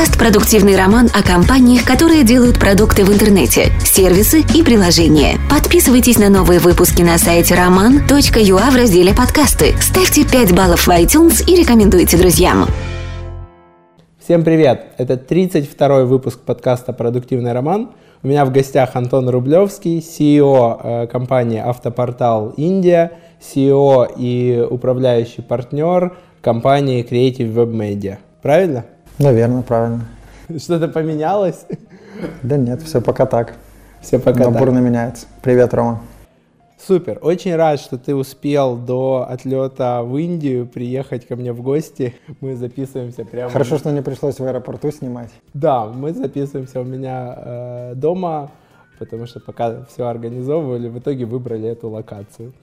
Подкаст «Продуктивный роман» о компаниях, которые делают продукты в интернете, сервисы и приложения. Подписывайтесь на новые выпуски на сайте roman.ua в разделе «Подкасты». Ставьте 5 баллов в iTunes и рекомендуйте друзьям. Всем привет! Это 32-й выпуск подкаста «Продуктивный роман». У меня в гостях Антон Рублевский, CEO э, компании «Автопортал Индия», CEO и управляющий партнер компании Creative Web Media. Правильно? Наверное, правильно. Что-то поменялось? Да нет, все пока так. Все пока Но так. бурно меняется. Привет, Рома. Супер. Очень рад, что ты успел до отлета в Индию приехать ко мне в гости. Мы записываемся прямо... Хорошо, что не пришлось в аэропорту снимать. Да, мы записываемся у меня э, дома, потому что пока все организовывали, в итоге выбрали эту локацию.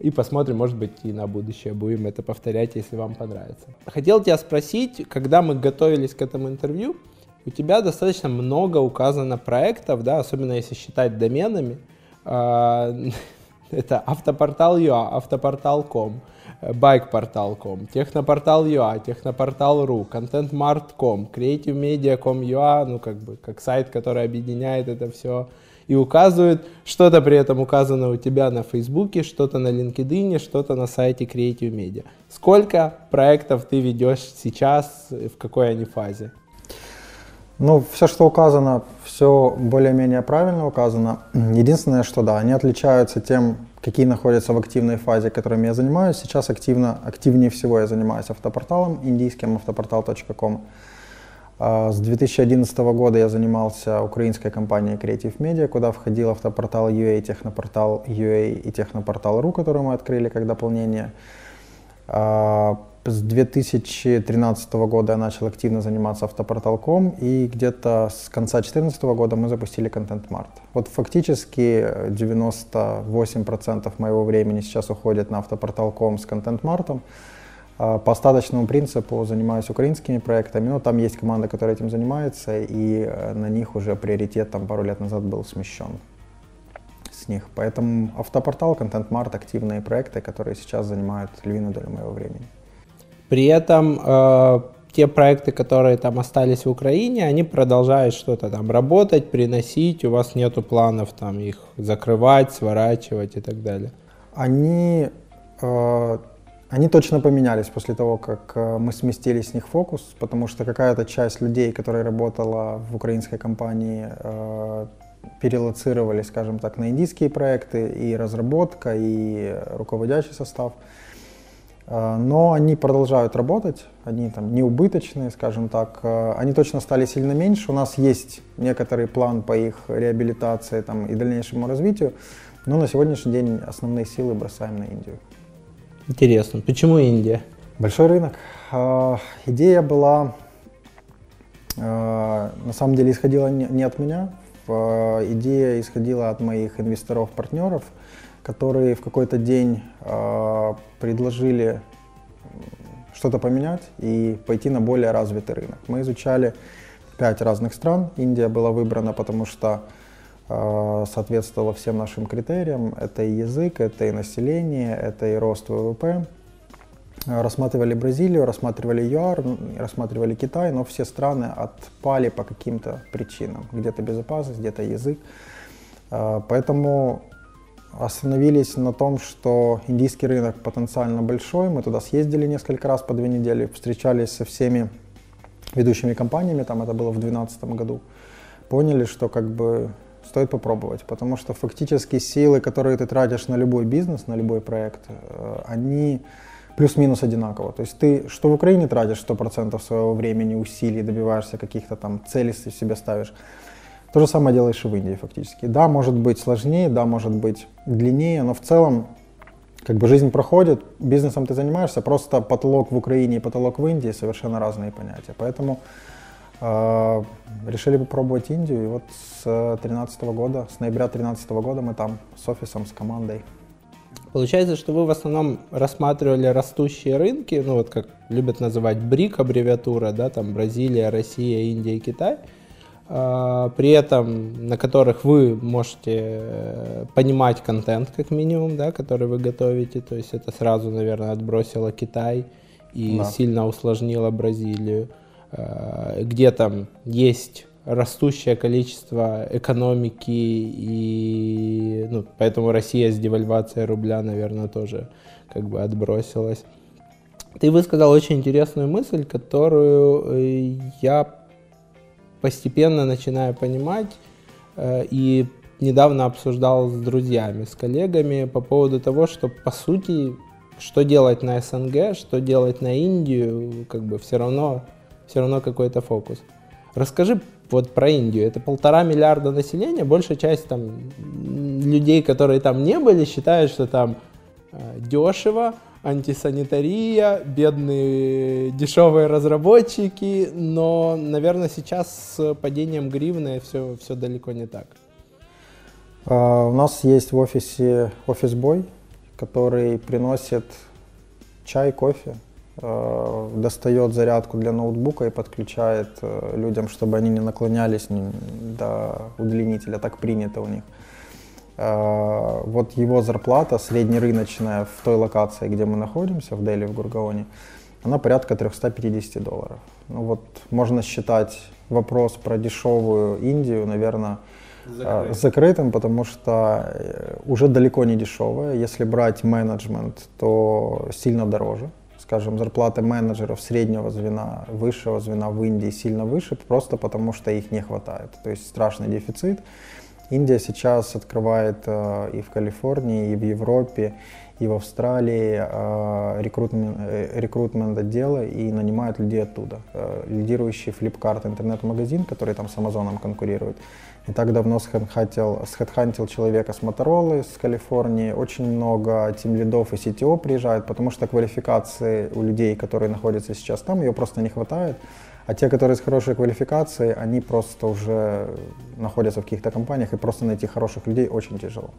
И посмотрим, может быть, и на будущее будем это повторять, если вам понравится. Хотел тебя спросить, когда мы готовились к этому интервью, у тебя достаточно много указано проектов, да, особенно если считать доменами. А, это автопортал.ua, автопортал.com, байкпортал.com, технопортал.ua, технопортал.ру, контентмарт.com, creativemedia.com.ua, ну как бы как сайт, который объединяет это все и указывает, что-то при этом указано у тебя на Фейсбуке, что-то на LinkedIn, что-то на сайте Creative Media. Сколько проектов ты ведешь сейчас, в какой они фазе? Ну, все, что указано, все более-менее правильно указано. Единственное, что да, они отличаются тем, какие находятся в активной фазе, которыми я занимаюсь. Сейчас активно, активнее всего я занимаюсь автопорталом, индийским автопортал.com. А, с 2011 года я занимался украинской компанией Creative Media, куда входил автопортал UA, технопортал UA и технопортал.ru, который мы открыли как дополнение. А, с 2013 года я начал активно заниматься автопортал.com, и где-то с конца 2014 года мы запустили Content Mart. Вот фактически 98% моего времени сейчас уходит на автопортал.com с Content Mart. А, по остаточному принципу занимаюсь украинскими проектами, но там есть команда, которая этим занимается, и э, на них уже приоритет там пару лет назад был смещен с них. Поэтому автопортал, контент-март, активные проекты, которые сейчас занимают львиную долю моего времени. При этом э, те проекты, которые там остались в Украине, они продолжают что-то там работать, приносить, у вас нету планов там их закрывать, сворачивать и так далее? Они э, они точно поменялись после того, как э, мы сместили с них фокус, потому что какая-то часть людей, которая работала в украинской компании, э, перелоцировали, скажем так, на индийские проекты, и разработка, и руководящий состав. Э, но они продолжают работать, они там не убыточные, скажем так. Они точно стали сильно меньше. У нас есть некоторый план по их реабилитации там, и дальнейшему развитию, но на сегодняшний день основные силы бросаем на Индию. Интересно. Почему Индия? Большой рынок. А, идея была, а, на самом деле, исходила не от меня. А, идея исходила от моих инвесторов-партнеров, которые в какой-то день предложили что-то поменять и пойти на более развитый рынок. Мы изучали пять разных стран. Индия была выбрана, потому что Э, соответствовало всем нашим критериям. Это и язык, это и население, это и рост ВВП. Рассматривали Бразилию, рассматривали ЮАР, рассматривали Китай, но все страны отпали по каким-то причинам. Где-то безопасность, где-то язык. Э, поэтому остановились на том, что индийский рынок потенциально большой. Мы туда съездили несколько раз по две недели, встречались со всеми ведущими компаниями, там это было в 2012 году. Поняли, что как бы стоит попробовать, потому что фактически силы, которые ты тратишь на любой бизнес, на любой проект, э, они плюс-минус одинаково. То есть ты что в Украине тратишь 100% своего времени, усилий, добиваешься каких-то там целей себе ставишь, то же самое делаешь и в Индии фактически. Да, может быть сложнее, да, может быть длиннее, но в целом как бы жизнь проходит, бизнесом ты занимаешься, просто потолок в Украине и потолок в Индии совершенно разные понятия. Поэтому решили попробовать Индию, и вот с 2013 года, с ноября 2013 года мы там с офисом, с командой. Получается, что вы в основном рассматривали растущие рынки, ну вот как любят называть БРИК аббревиатура, да, там Бразилия, Россия, Индия и Китай, а, при этом на которых вы можете э, понимать контент как минимум, да, который вы готовите, то есть это сразу, наверное, отбросило Китай и да. сильно усложнило Бразилию. Э, где там есть растущее количество экономики, и ну, поэтому Россия с девальвацией рубля, наверное, тоже как бы отбросилась. Ты высказал очень интересную мысль, которую э, я постепенно начинаю понимать э, и недавно обсуждал с друзьями, с коллегами по поводу того, что по сути, что делать на СНГ, что делать на Индию, как бы все равно, все равно какой-то фокус. Расскажи вот про Индию. Это полтора миллиарда населения, большая часть там людей, которые там не были, считают, что там э, дешево, антисанитария, бедные дешевые разработчики, но, наверное, сейчас с падением гривны все, все далеко не так. Uh, у нас есть в офисе офис-бой, который приносит чай, кофе, достает зарядку для ноутбука и подключает uh, людям, чтобы они не наклонялись до удлинителя, так принято у них. Э, вот его зарплата среднерыночная в той локации, где мы находимся, в Дели, в Гургаоне, она порядка 350 долларов. Ну вот можно считать вопрос про дешевую Индию, наверное, Закрыт. закрытым, потому что э, уже далеко не дешевая. Если брать менеджмент, то сильно дороже. Скажем, зарплаты менеджеров среднего звена, высшего звена в Индии сильно выше, просто потому что их не хватает. То есть страшный дефицит. Индия сейчас открывает э, и в Калифорнии, и в Европе, и в Австралии э, э, рекрутмент отделы и нанимают людей оттуда. Лидирующий Flipkart интернет-магазин, который там с Амазоном конкурирует, не так давно схедхантил, схедхантил человека с Моторолы, с Калифорнии. Очень много тим лидов и CTO приезжают, потому что квалификации у людей, которые находятся сейчас там, ее просто не хватает. А те, которые с хорошей квалификацией, они просто уже находятся в каких-то компаниях, и просто найти хороших людей очень тяжело.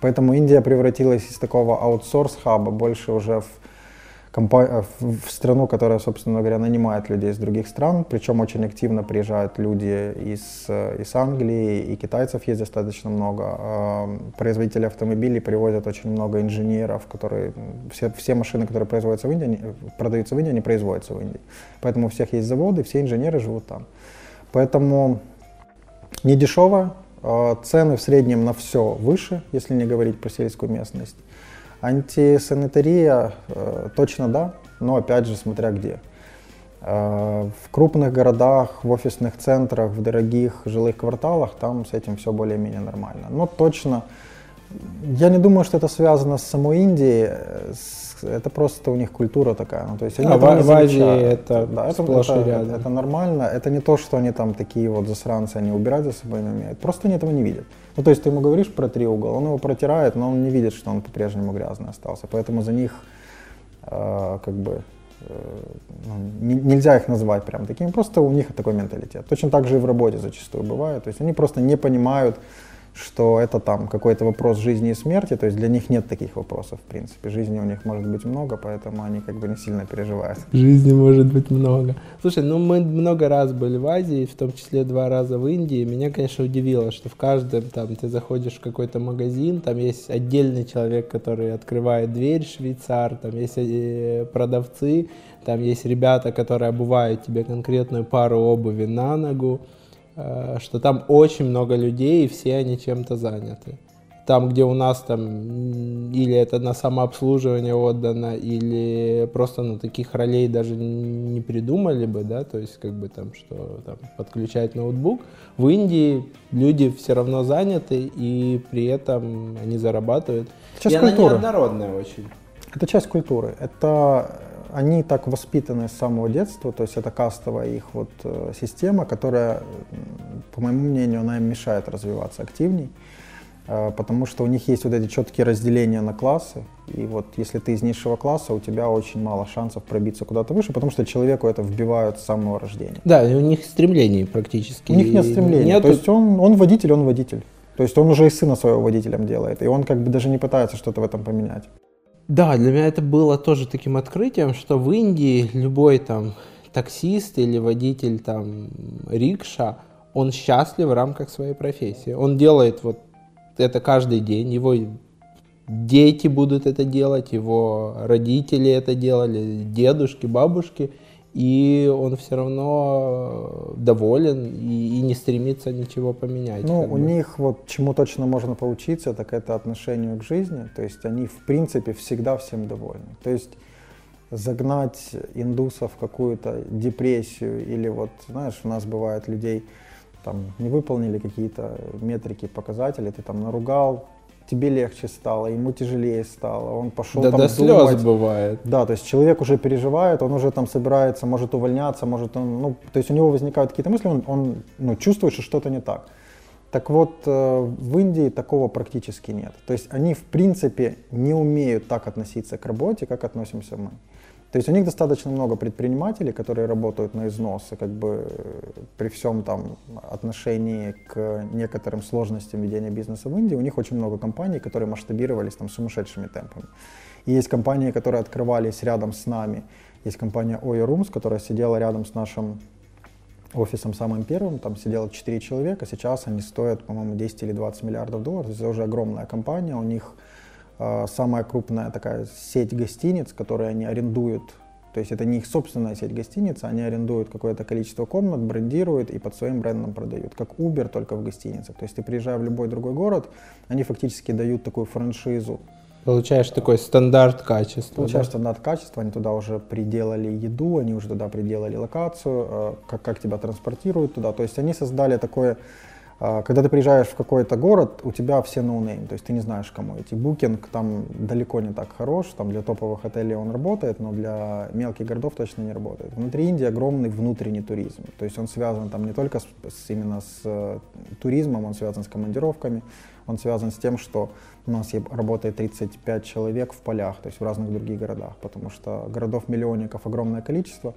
Поэтому Индия превратилась из такого аутсорс-хаба больше уже в Э, в страну, которая, собственно говоря, нанимает людей из других стран, причем очень активно приезжают люди из, э, из Англии, и китайцев есть достаточно много. А, производители автомобилей привозят очень много инженеров, которые, все, все машины, которые производятся в Индии, продаются в Индии, они производятся в Индии. Поэтому у всех есть заводы, все инженеры живут там. Поэтому не дешево, цены в среднем на все выше, если не говорить про сельскую местность. Антисанитария э, точно да, но опять же смотря где. Э, в крупных городах, в офисных центрах, в дорогих жилых кварталах там с этим все более-менее нормально. Но точно, я не думаю, что это связано с самой Индией, э, это просто у них культура такая. Ну, то есть они а в, в Азии это да, это, сплошь это, это, это нормально. Это не то, что они там такие вот засранцы, они убирать за собой не умеют. Просто они этого не видят. Ну, то есть ты ему говоришь про три угол, он его протирает, но он не видит, что он по-прежнему грязный остался. Поэтому за них э, как бы э, ну, не, нельзя их назвать прям такими, просто у них такой менталитет. Точно так же и в работе зачастую бывает. То есть они просто не понимают, что это там какой-то вопрос жизни и смерти, то есть для них нет таких вопросов, в принципе. Жизни у них может быть много, поэтому они как бы не сильно переживают. Жизни может быть много. Слушай, ну мы много раз были в Азии, в том числе два раза в Индии. Меня, конечно, удивило, что в каждом там ты заходишь в какой-то магазин, там есть отдельный человек, который открывает дверь, швейцар, там есть э, продавцы, там есть ребята, которые обувают тебе конкретную пару обуви на ногу. Э, что там очень много людей, и все они чем-то заняты. Там, где у нас там или это на самообслуживание отдано, или просто ну, таких ролей даже не придумали бы, да, то есть как бы там, что там подключать ноутбук. В Индии люди все равно заняты, и при этом они зарабатывают. Часть и культуры. она неоднородная очень. Это часть культуры. Это они так воспитаны с самого детства, то есть это кастовая их вот э, система, которая, по моему мнению, она им мешает развиваться активней, э, потому что у них есть вот эти четкие разделения на классы, и вот если ты из низшего класса, у тебя очень мало шансов пробиться куда-то выше, потому что человеку это вбивают с самого рождения. Да, у них стремлений практически. У них нет стремлений, Нету... то есть он, он водитель, он водитель. То есть он уже и сына своего водителем делает, и он как бы даже не пытается что-то в этом поменять. Да, для меня это было тоже таким открытием, что в Индии любой там таксист или водитель там рикша, он счастлив в рамках своей профессии. Он делает вот это каждый день, его дети будут это делать, его родители это делали, дедушки, бабушки, и он все равно доволен и, и не стремится ничего поменять. Ну, у бы. них вот чему точно можно поучиться, так это отношению к жизни. То есть они в принципе всегда всем довольны. То есть загнать индусов в какую-то депрессию или вот, знаешь, у нас бывает людей, там, не выполнили какие-то метрики, показатели, ты там наругал, тебе легче стало, ему тяжелее стало, он пошел да, там до думать. слез бывает. Да, то есть человек уже переживает, он уже там собирается, может увольняться, может он, ну, то есть у него возникают какие-то мысли, он, он ну, чувствует, что что-то не так. Так вот, э, в Индии такого практически нет. То есть они, в принципе, не умеют так относиться к работе, как относимся мы. То есть у них достаточно много предпринимателей, которые работают на износ, и как бы э, при всем там отношении к некоторым сложностям ведения бизнеса в Индии, у них очень много компаний, которые масштабировались там сумасшедшими темпами. И есть компании, которые открывались рядом с нами. Есть компания Oyo Rooms, которая сидела рядом с нашим офисом самым первым, там сидело 4 человека, сейчас они стоят, по-моему, 10 или 20 миллиардов долларов, это уже огромная компания, у них самая крупная такая сеть гостиниц, которые они арендуют. То есть это не их собственная сеть гостиниц, они арендуют какое-то количество комнат, брендируют и под своим брендом продают. Как Uber, только в гостиницах. То есть ты приезжая в любой другой город, они фактически дают такую франшизу. Получаешь такой стандарт качества. Получаешь да? стандарт качества, они туда уже приделали еду, они уже туда приделали локацию, а, как, как тебя транспортируют туда. То есть они создали такое когда ты приезжаешь в какой-то город, у тебя все no-name, то есть ты не знаешь, кому идти. Booking там далеко не так хорош, там для топовых отелей он работает, но для мелких городов точно не работает. Внутри Индии огромный внутренний туризм, то есть он связан там не только с, с, именно с э, туризмом, он связан с командировками, он связан с тем, что у нас работает 35 человек в полях, то есть в разных других городах, потому что городов-миллионников огромное количество,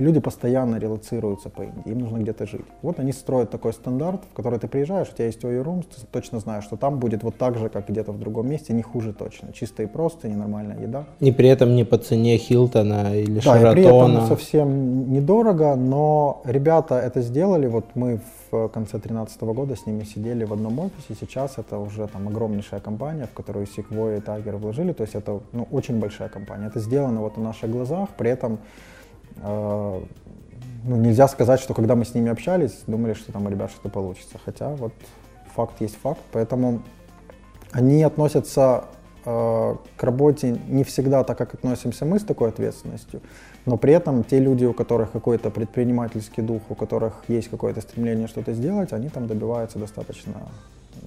люди постоянно релацируются по Индии, им нужно где-то жить. Вот они строят такой стандарт, в который ты приезжаешь, у тебя есть OE Rooms, ты точно знаешь, что там будет вот так же, как где-то в другом месте, не хуже точно. Чисто и просто, ненормальная еда. И при этом не по цене Хилтона или да, Шаратона. Да, при этом совсем недорого, но ребята это сделали, вот мы в конце 2013 года с ними сидели в одном офисе, сейчас это уже там огромнейшая компания, в которую Sequoia и Tiger вложили, то есть это ну, очень большая компания. Это сделано вот на наших глазах, при этом а, ну, нельзя сказать, что когда мы с ними общались, думали, что там ребят что-то получится. Хотя вот факт есть факт. Поэтому они относятся э, к работе не всегда так, как относимся мы с такой ответственностью, но при этом те люди, у которых какой-то предпринимательский дух, у которых есть какое-то стремление что-то сделать, они там добиваются достаточно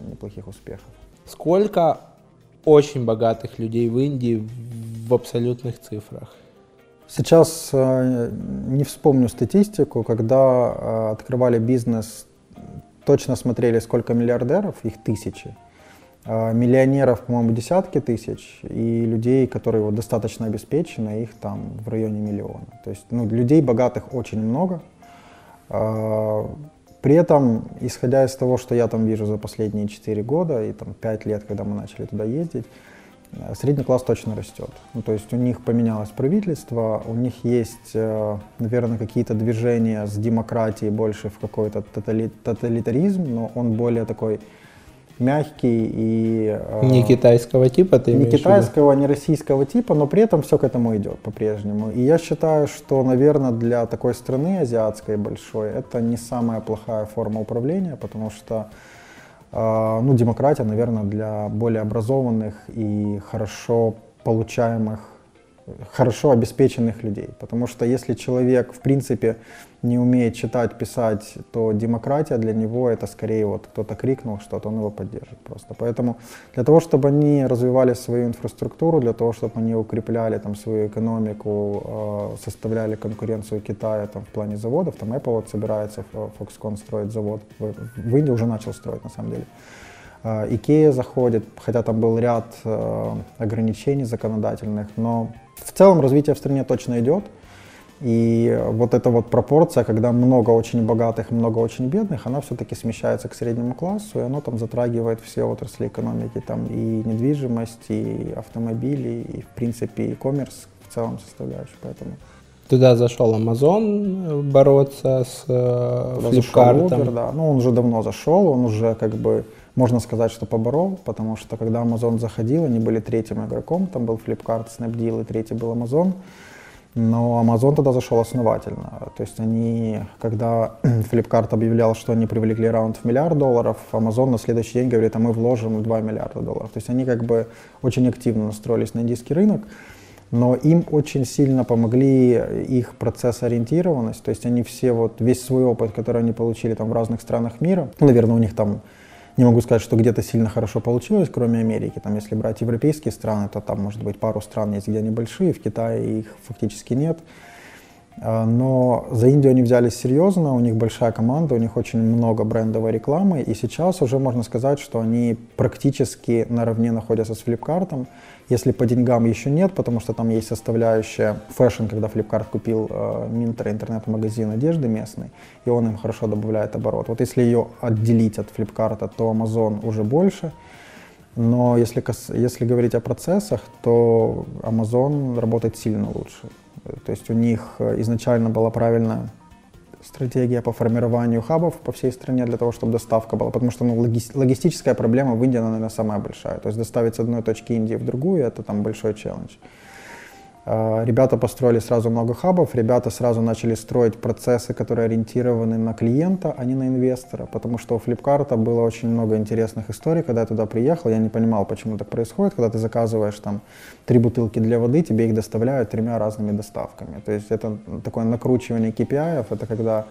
неплохих успехов. Сколько очень богатых людей в Индии в абсолютных цифрах? Сейчас э, не вспомню статистику, когда э, открывали бизнес, точно смотрели, сколько миллиардеров, их тысячи. А миллионеров, по-моему, десятки тысяч, и людей, которые вот достаточно обеспечены, их там в районе миллиона. То есть ну, людей богатых очень много. При этом, исходя из того, что я там вижу за последние 4 года и там 5 лет, когда мы начали туда ездить, Э, средний класс точно растет. Ну, то есть у них поменялось правительство, у них есть, э, наверное, какие-то движения с демократией больше в какой-то тоталитаризм, но он более такой мягкий и... Э, не китайского типа ты Не китайского, не российского типа, но при этом все к этому идет по-прежнему. И я считаю, что, наверное, для такой страны азиатской большой это не самая плохая форма управления, потому что ну, демократия, наверное, для более образованных и хорошо получаемых, хорошо обеспеченных людей. Потому что если человек, в принципе, не умеет читать, писать, то демократия для него это скорее вот кто-то крикнул что-то, он его поддержит просто. Поэтому для того, чтобы они развивали свою инфраструктуру, для того, чтобы они укрепляли там свою экономику, э, составляли конкуренцию Китая там в плане заводов, там Apple вот собирается, Foxconn строит завод, в, Индии уже начал строить на самом деле. Икея заходит, хотя там был ряд э, ограничений законодательных, но в целом развитие в стране точно идет. И вот эта вот пропорция, когда много очень богатых и много очень бедных, она все-таки смещается к среднему классу, и оно там затрагивает все отрасли экономики, там и недвижимость, и автомобили, и в принципе и коммерс в целом составляющую, поэтому... Туда зашел Amazon э, бороться с э, Flipkart. Uber, да. Ну, он уже давно зашел, он уже как бы, можно сказать, что поборол, потому что когда Amazon заходил, они были третьим игроком, там был Flipkart, Snapdeal и третий был Amazon. Но Amazon тогда зашел основательно. То есть они, когда Flipkart объявлял, что они привлекли раунд в миллиард долларов, Amazon на следующий день говорит, а мы вложим 2 миллиарда долларов. То есть они как бы очень активно настроились на индийский рынок, но им очень сильно помогли их процесс-ориентированность. То есть они все, вот весь свой опыт, который они получили там в разных странах мира, наверное, у них там не могу сказать, что где-то сильно хорошо получилось, кроме Америки. Там, если брать европейские страны, то там, может быть, пару стран есть, где они большие, в Китае их фактически нет. А, но за Индию они взялись серьезно, у них большая команда, у них очень много брендовой рекламы, и сейчас уже можно сказать, что они практически наравне находятся с флипкартом. Если по деньгам еще нет, потому что там есть составляющая fashion, когда Flipkart купил э, Myntra интернет-магазин одежды местный, и он им хорошо добавляет оборот. Вот если ее отделить от Flipkart, то Amazon уже больше. Но если, если говорить о процессах, то Amazon работает сильно лучше. То есть у них э, изначально была правильная стратегия по формированию хабов по всей стране для того, чтобы доставка была. Потому что ну, логи логистическая проблема в Индии, она, наверное, самая большая. То есть доставить с одной точки Индии в другую, это там большой челлендж. А, ребята построили сразу много хабов, ребята сразу начали строить процессы, которые ориентированы на клиента, а не на инвестора, потому что у Flipkart было очень много интересных историй, когда я туда приехал, я не понимал, почему так происходит, когда ты заказываешь там три бутылки для воды, тебе их доставляют тремя разными доставками, то есть это такое накручивание KPI, это когда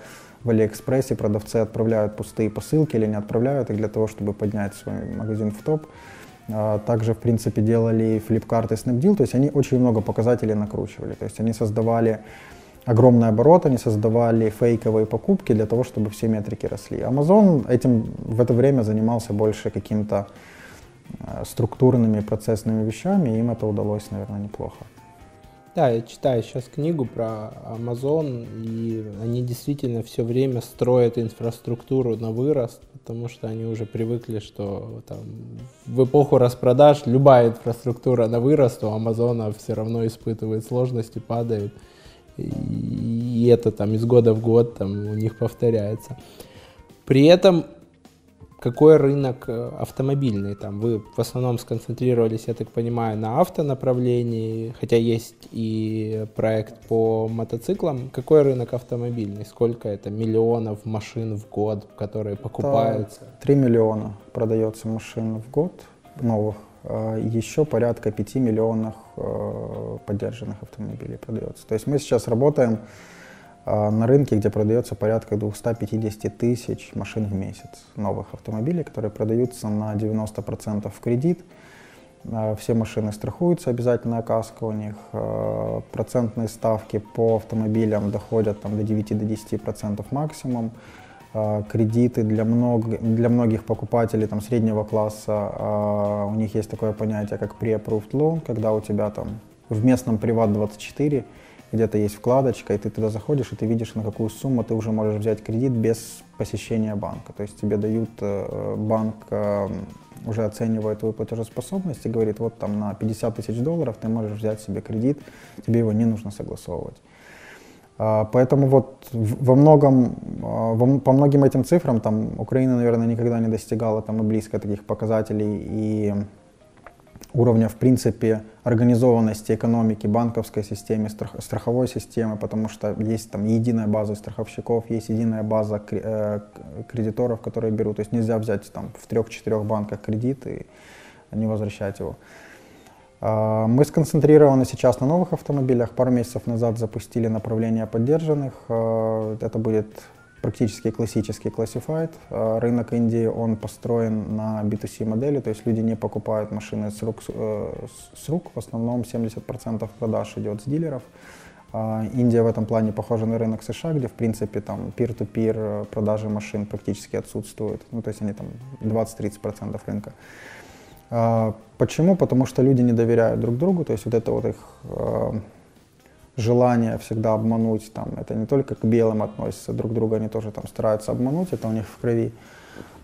в Алиэкспрессе продавцы отправляют пустые посылки или не отправляют их для того, чтобы поднять свой магазин в топ, также, в принципе, делали Flipkart и Snapdeal, то есть они очень много показателей накручивали. То есть они создавали огромный оборот, они создавали фейковые покупки для того, чтобы все метрики росли. Amazon этим в это время занимался больше каким-то а, структурными процессными вещами, и им это удалось, наверное, неплохо. Да, я читаю сейчас книгу про Amazon, и они действительно все время строят инфраструктуру на вырост, потому что они уже привыкли, что там, в эпоху распродаж любая инфраструктура на вырост у Амазона все равно испытывает сложности, падает. И это там из года в год там у них повторяется. При этом какой рынок э, автомобильный? Там вы в основном сконцентрировались, я так понимаю, на автонаправлении, хотя есть и проект по мотоциклам. Какой рынок автомобильный? Сколько это миллионов машин в год, которые покупаются? Три миллиона продается машин в год новых. А Еще порядка 5 миллионов э, поддержанных автомобилей продается. То есть мы сейчас работаем на рынке, где продается порядка 250 тысяч машин в месяц, новых автомобилей, которые продаются на 90% в кредит. А, все машины страхуются, обязательная каска у них. А, процентные ставки по автомобилям доходят там, до 9-10% максимум. Кредиты для, много, для многих покупателей там, среднего класса, у них есть такое понятие, как pre-approved loan, когда у тебя там в местном Приват-24 где-то есть вкладочка, и ты туда заходишь, и ты видишь, на какую сумму ты уже можешь взять кредит без посещения банка. То есть тебе дают, э, банк э, уже оценивает твою платежеспособность и говорит, вот там на 50 тысяч долларов ты можешь взять себе кредит, тебе его не нужно согласовывать. А, поэтому вот во многом, а, по многим этим цифрам там Украина, наверное, никогда не достигала там и близко таких показателей и уровня, в принципе, организованности экономики, банковской системы, страх, страховой системы, потому что есть там единая база страховщиков, есть единая база э, кредиторов, которые берут. То есть нельзя взять там в трех-четырех банках кредит и не возвращать его. А, мы сконцентрированы сейчас на новых автомобилях. Пару месяцев назад запустили направление поддержанных. А, это будет практически классический classified. А, рынок Индии, он построен на B2C модели, то есть люди не покупают машины с рук, э, с рук. в основном 70% продаж идет с дилеров. А, Индия в этом плане похожа на рынок США, где, в принципе, там peer-to-peer продажи машин практически отсутствуют. Ну, то есть они там 20-30% рынка. А, почему? Потому что люди не доверяют друг другу, то есть вот это вот их желание всегда обмануть, там, это не только к белым относится, друг друга они тоже там стараются обмануть, это у них в крови.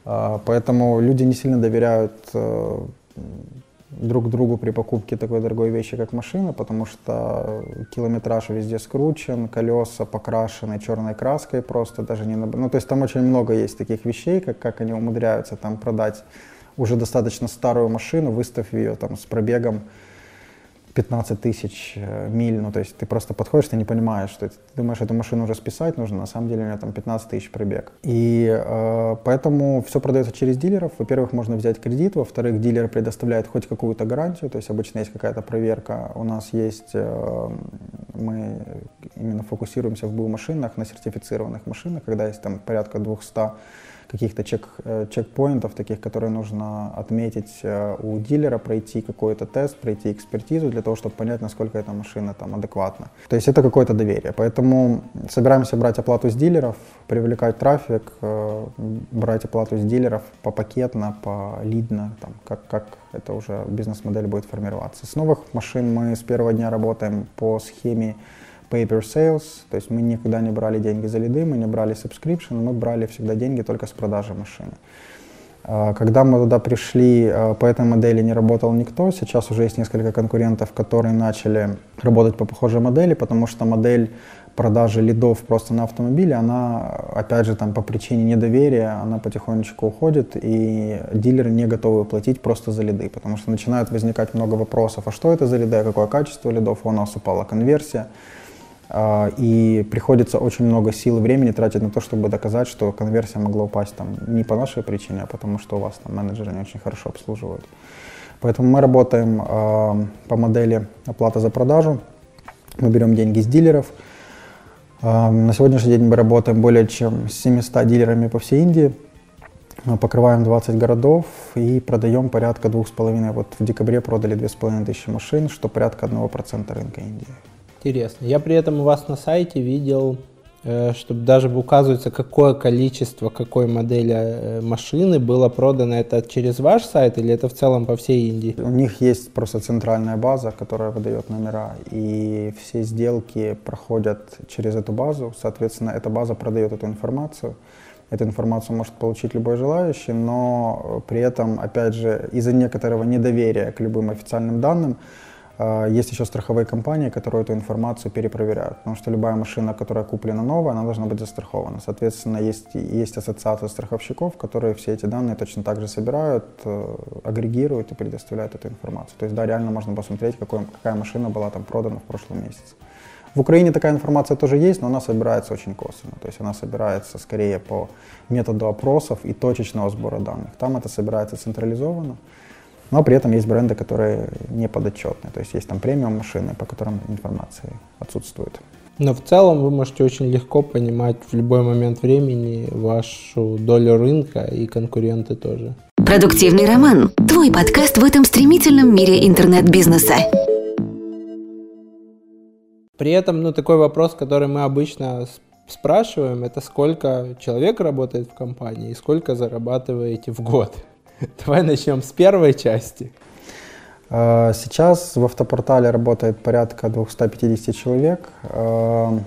А, поэтому люди не сильно доверяют э, друг другу при покупке такой дорогой вещи, как машина, потому что километраж везде скручен, колеса покрашены черной краской просто даже не... Ну, то есть там очень много есть таких вещей, как, как они умудряются там продать уже достаточно старую машину, выставив ее там с пробегом 15 тысяч э, миль, ну то есть ты просто подходишь, ты не понимаешь, что ты думаешь, эту машину уже списать нужно, на самом деле у нее там 15 тысяч пробег. И э, поэтому все продается через дилеров. Во-первых, можно взять кредит, во-вторых, дилер предоставляет хоть какую-то гарантию, то есть обычно есть какая-то проверка. У нас есть, э, мы именно фокусируемся в БУ машинах, на сертифицированных машинах, когда есть там порядка 200 каких-то чек, э, чекпоинтов, таких, которые нужно отметить э, у дилера, пройти какой-то тест, пройти экспертизу для того, чтобы понять, насколько эта машина там адекватна. То есть это какое-то доверие. Поэтому собираемся брать оплату с дилеров, привлекать трафик, э, брать оплату с дилеров по пакетно, по лидно, там, как, как это уже бизнес-модель будет формироваться. С новых машин мы с первого дня работаем по схеме paper sales, то есть мы никогда не брали деньги за лиды, мы не брали subscription, мы брали всегда деньги только с продажи машины. А, когда мы туда пришли, а, по этой модели не работал никто. Сейчас уже есть несколько конкурентов, которые начали работать по похожей модели, потому что модель продажи лидов просто на автомобиле, она, опять же, там по причине недоверия, она потихонечку уходит, и дилеры не готовы платить просто за лиды, потому что начинают возникать много вопросов, а что это за лиды, какое качество лидов, у нас упала конверсия. А, и приходится очень много сил и времени тратить на то, чтобы доказать, что конверсия могла упасть там не по нашей причине, а потому что у вас там менеджеры не очень хорошо обслуживают. Поэтому мы работаем э, по модели оплата за продажу. Мы берем деньги с дилеров. Э, на сегодняшний день мы работаем более чем с 700 дилерами по всей Индии. Мы покрываем 20 городов и продаем порядка 2,5. Вот в декабре продали 2,5 тысячи машин, что порядка 1% рынка Индии. Интересно. Я при этом у вас на сайте видел, э, чтобы даже указывается, какое количество какой модели э, машины было продано. Это через ваш сайт или это в целом по всей Индии? У них есть просто центральная база, которая выдает номера, и все сделки проходят через эту базу. Соответственно, эта база продает эту информацию. Эту информацию может получить любой желающий, но при этом, опять же, из-за некоторого недоверия к любым официальным данным, есть еще страховые компании, которые эту информацию перепроверяют, потому что любая машина, которая куплена новая, она должна быть застрахована. Соответственно, есть, есть ассоциация страховщиков, которые все эти данные точно так же собирают, э, агрегируют и предоставляют эту информацию. То есть, да, реально можно посмотреть, какой, какая машина была там продана в прошлом месяце. В Украине такая информация тоже есть, но она собирается очень косвенно. То есть она собирается скорее по методу опросов и точечного сбора данных. Там это собирается централизованно. Но при этом есть бренды, которые не подотчетны. То есть есть там премиум машины, по которым информация отсутствует. Но в целом вы можете очень легко понимать в любой момент времени вашу долю рынка и конкуренты тоже. Продуктивный роман. Твой подкаст в этом стремительном мире интернет-бизнеса. При этом, ну, такой вопрос, который мы обычно спрашиваем, это сколько человек работает в компании и сколько зарабатываете в год. Давай начнем с первой части. А, сейчас в автопортале работает порядка 250 человек. А,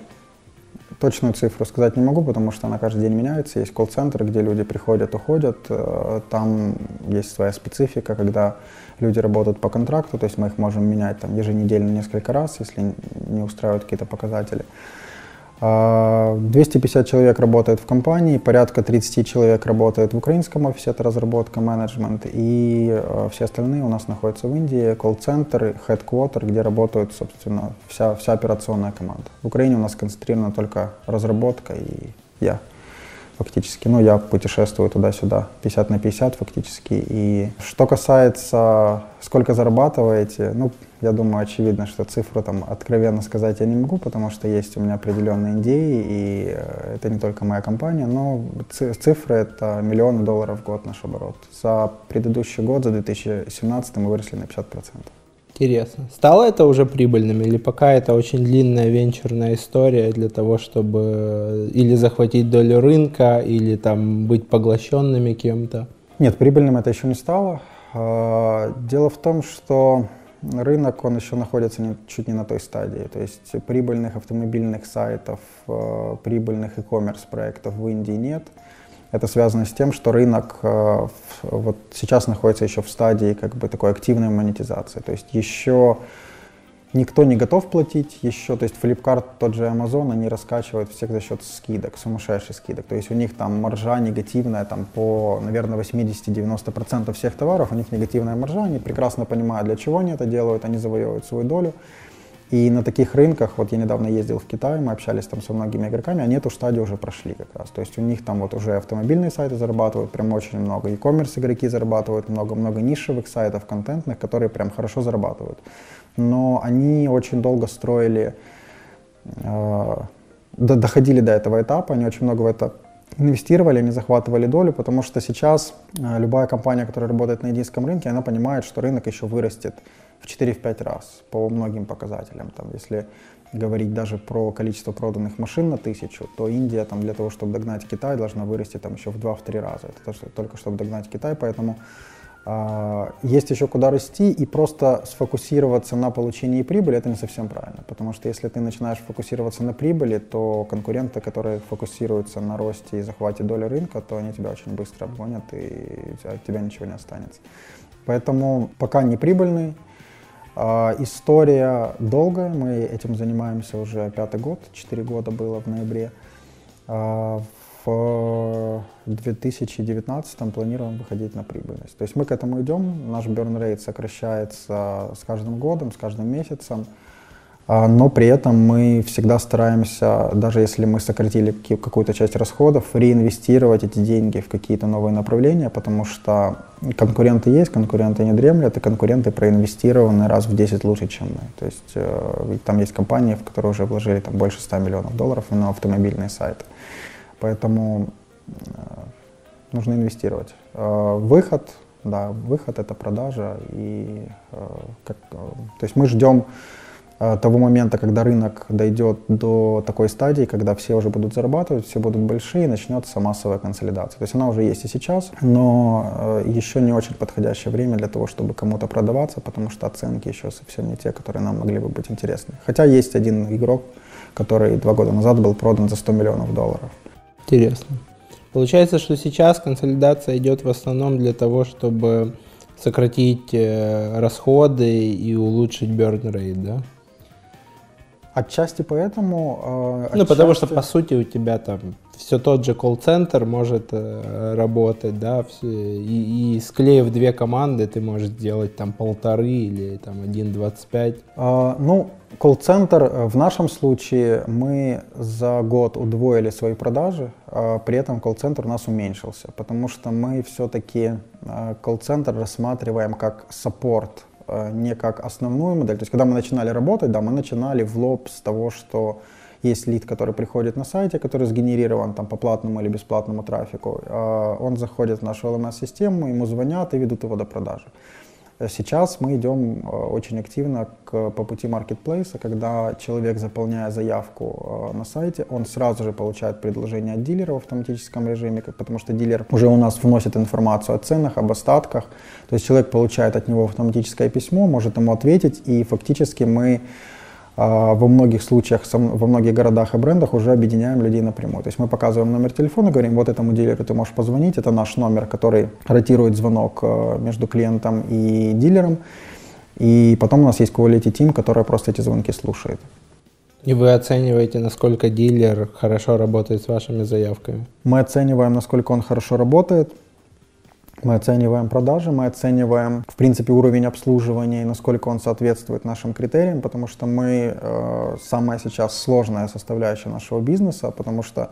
точную цифру сказать не могу, потому что она каждый день меняется. Есть колл-центры, где люди приходят, уходят. А, там есть своя специфика, когда люди работают по контракту, то есть мы их можем менять там, еженедельно несколько раз, если не устраивают какие-то показатели. 250 а, человек работает в компании, порядка 30 человек работает в украинском офисе, это разработка, менеджмент, и а, все остальные у нас находятся в Индии, колл-центр, headquarter, где работают, собственно, вся, вся операционная команда. В Украине у нас концентрирована только разработка и я фактически. Ну, я путешествую туда-сюда 50 на 50 фактически. И что касается, сколько зарабатываете, ну, я думаю, очевидно, что цифру там откровенно сказать я не могу, потому что есть у меня определенные идеи, и э, это не только моя компания, но цифры — это миллионы долларов в год наш оборот. За предыдущий год, за 2017 мы выросли на 50%. Интересно. Стало это уже прибыльным или пока это очень длинная венчурная история для того, чтобы или захватить долю рынка, или там быть поглощенными кем-то? Нет, прибыльным это еще не стало. А, дело в том, что рынок, он еще находится не, чуть не на той стадии. То есть прибыльных автомобильных сайтов, а, прибыльных e-commerce проектов в Индии нет. Это связано с тем, что рынок э, вот сейчас находится еще в стадии как бы такой активной монетизации. То есть еще никто не готов платить еще, то есть Flipkart, тот же Amazon, они раскачивают всех за счет скидок, сумасшедших скидок, то есть у них там маржа негативная, там по, наверное, 80-90% всех товаров, у них негативная маржа, они прекрасно понимают, для чего они это делают, они завоевывают свою долю, и на таких рынках, вот я недавно ездил в Китай, мы общались там со многими игроками, они эту стадию уже прошли как раз. То есть у них там вот уже автомобильные сайты зарабатывают прям очень много, e-commerce игроки зарабатывают много-много нишевых сайтов, контентных, которые прям хорошо зарабатывают. Но они очень долго строили, э, доходили до этого этапа, они очень много в это инвестировали, они захватывали долю, потому что сейчас э, любая компания, которая работает на индийском рынке, она понимает, что рынок еще вырастет в 4-5 раз по многим показателям. Там, если говорить даже про количество проданных машин на тысячу, то Индия там, для того, чтобы догнать Китай, должна вырасти там, еще в 2-3 раза. Это только чтобы догнать Китай, поэтому э, есть еще куда расти, и просто сфокусироваться на получении прибыли, это не совсем правильно. Потому что если ты начинаешь фокусироваться на прибыли, то конкуренты, которые фокусируются на росте и захвате доли рынка, то они тебя очень быстро обгонят, и от тебя ничего не останется. Поэтому пока не прибыльный, история долгая, мы этим занимаемся уже пятый год, четыре года было в ноябре. А, в 2019 планируем выходить на прибыльность. То есть мы к этому идем, наш burn rate сокращается с каждым годом, с каждым месяцем. А, но при этом мы всегда стараемся, даже если мы сократили какую-то часть расходов, реинвестировать эти деньги в какие-то новые направления, потому что конкуренты есть, конкуренты не дремлят, и конкуренты проинвестированы раз в 10 лучше, чем мы. То есть э, там есть компании, в которые уже вложили там, больше 100 миллионов долларов на автомобильные сайты. Поэтому э, нужно инвестировать. Э, выход, да, выход это продажа. И, как, то есть мы ждем того момента, когда рынок дойдет до такой стадии, когда все уже будут зарабатывать, все будут большие, начнется массовая консолидация. То есть она уже есть и сейчас, но э, еще не очень подходящее время для того, чтобы кому-то продаваться, потому что оценки еще совсем не те, которые нам могли бы быть интересны. Хотя есть один игрок, который два года назад был продан за 100 миллионов долларов. Интересно. Получается, что сейчас консолидация идет в основном для того, чтобы сократить э, расходы и улучшить burn rate, да? Отчасти поэтому... Э, отчасти... Ну, потому что, по сути, у тебя там все тот же колл-центр может э, работать, да, все, и, и склеив две команды, ты можешь сделать там полторы или там 1,25. А, ну, колл-центр э, в нашем случае мы за год удвоили свои продажи, а при этом колл-центр у нас уменьшился, потому что мы все-таки э, колл-центр рассматриваем как саппорт не как основную модель. То есть, когда мы начинали работать, да, мы начинали в лоб с того, что есть лид, который приходит на сайте, который сгенерирован там, по платному или бесплатному трафику. Э, он заходит в нашу LMS-систему, ему звонят и ведут его до продажи. Сейчас мы идем э, очень активно к, по пути маркетплейса, когда человек, заполняя заявку э, на сайте, он сразу же получает предложение от дилера в автоматическом режиме, потому что дилер уже у нас вносит информацию о ценах, об остатках. То есть человек получает от него автоматическое письмо, может ему ответить, и фактически мы во многих случаях, во многих городах и брендах уже объединяем людей напрямую. То есть мы показываем номер телефона, говорим, вот этому дилеру ты можешь позвонить, это наш номер, который ротирует звонок э, между клиентом и дилером. И потом у нас есть quality team, который просто эти звонки слушает. И вы оцениваете, насколько дилер хорошо работает с вашими заявками? Мы оцениваем, насколько он хорошо работает. Мы оцениваем продажи, мы оцениваем, в принципе, уровень обслуживания и насколько он соответствует нашим критериям, потому что мы э, самая сейчас сложная составляющая нашего бизнеса, потому что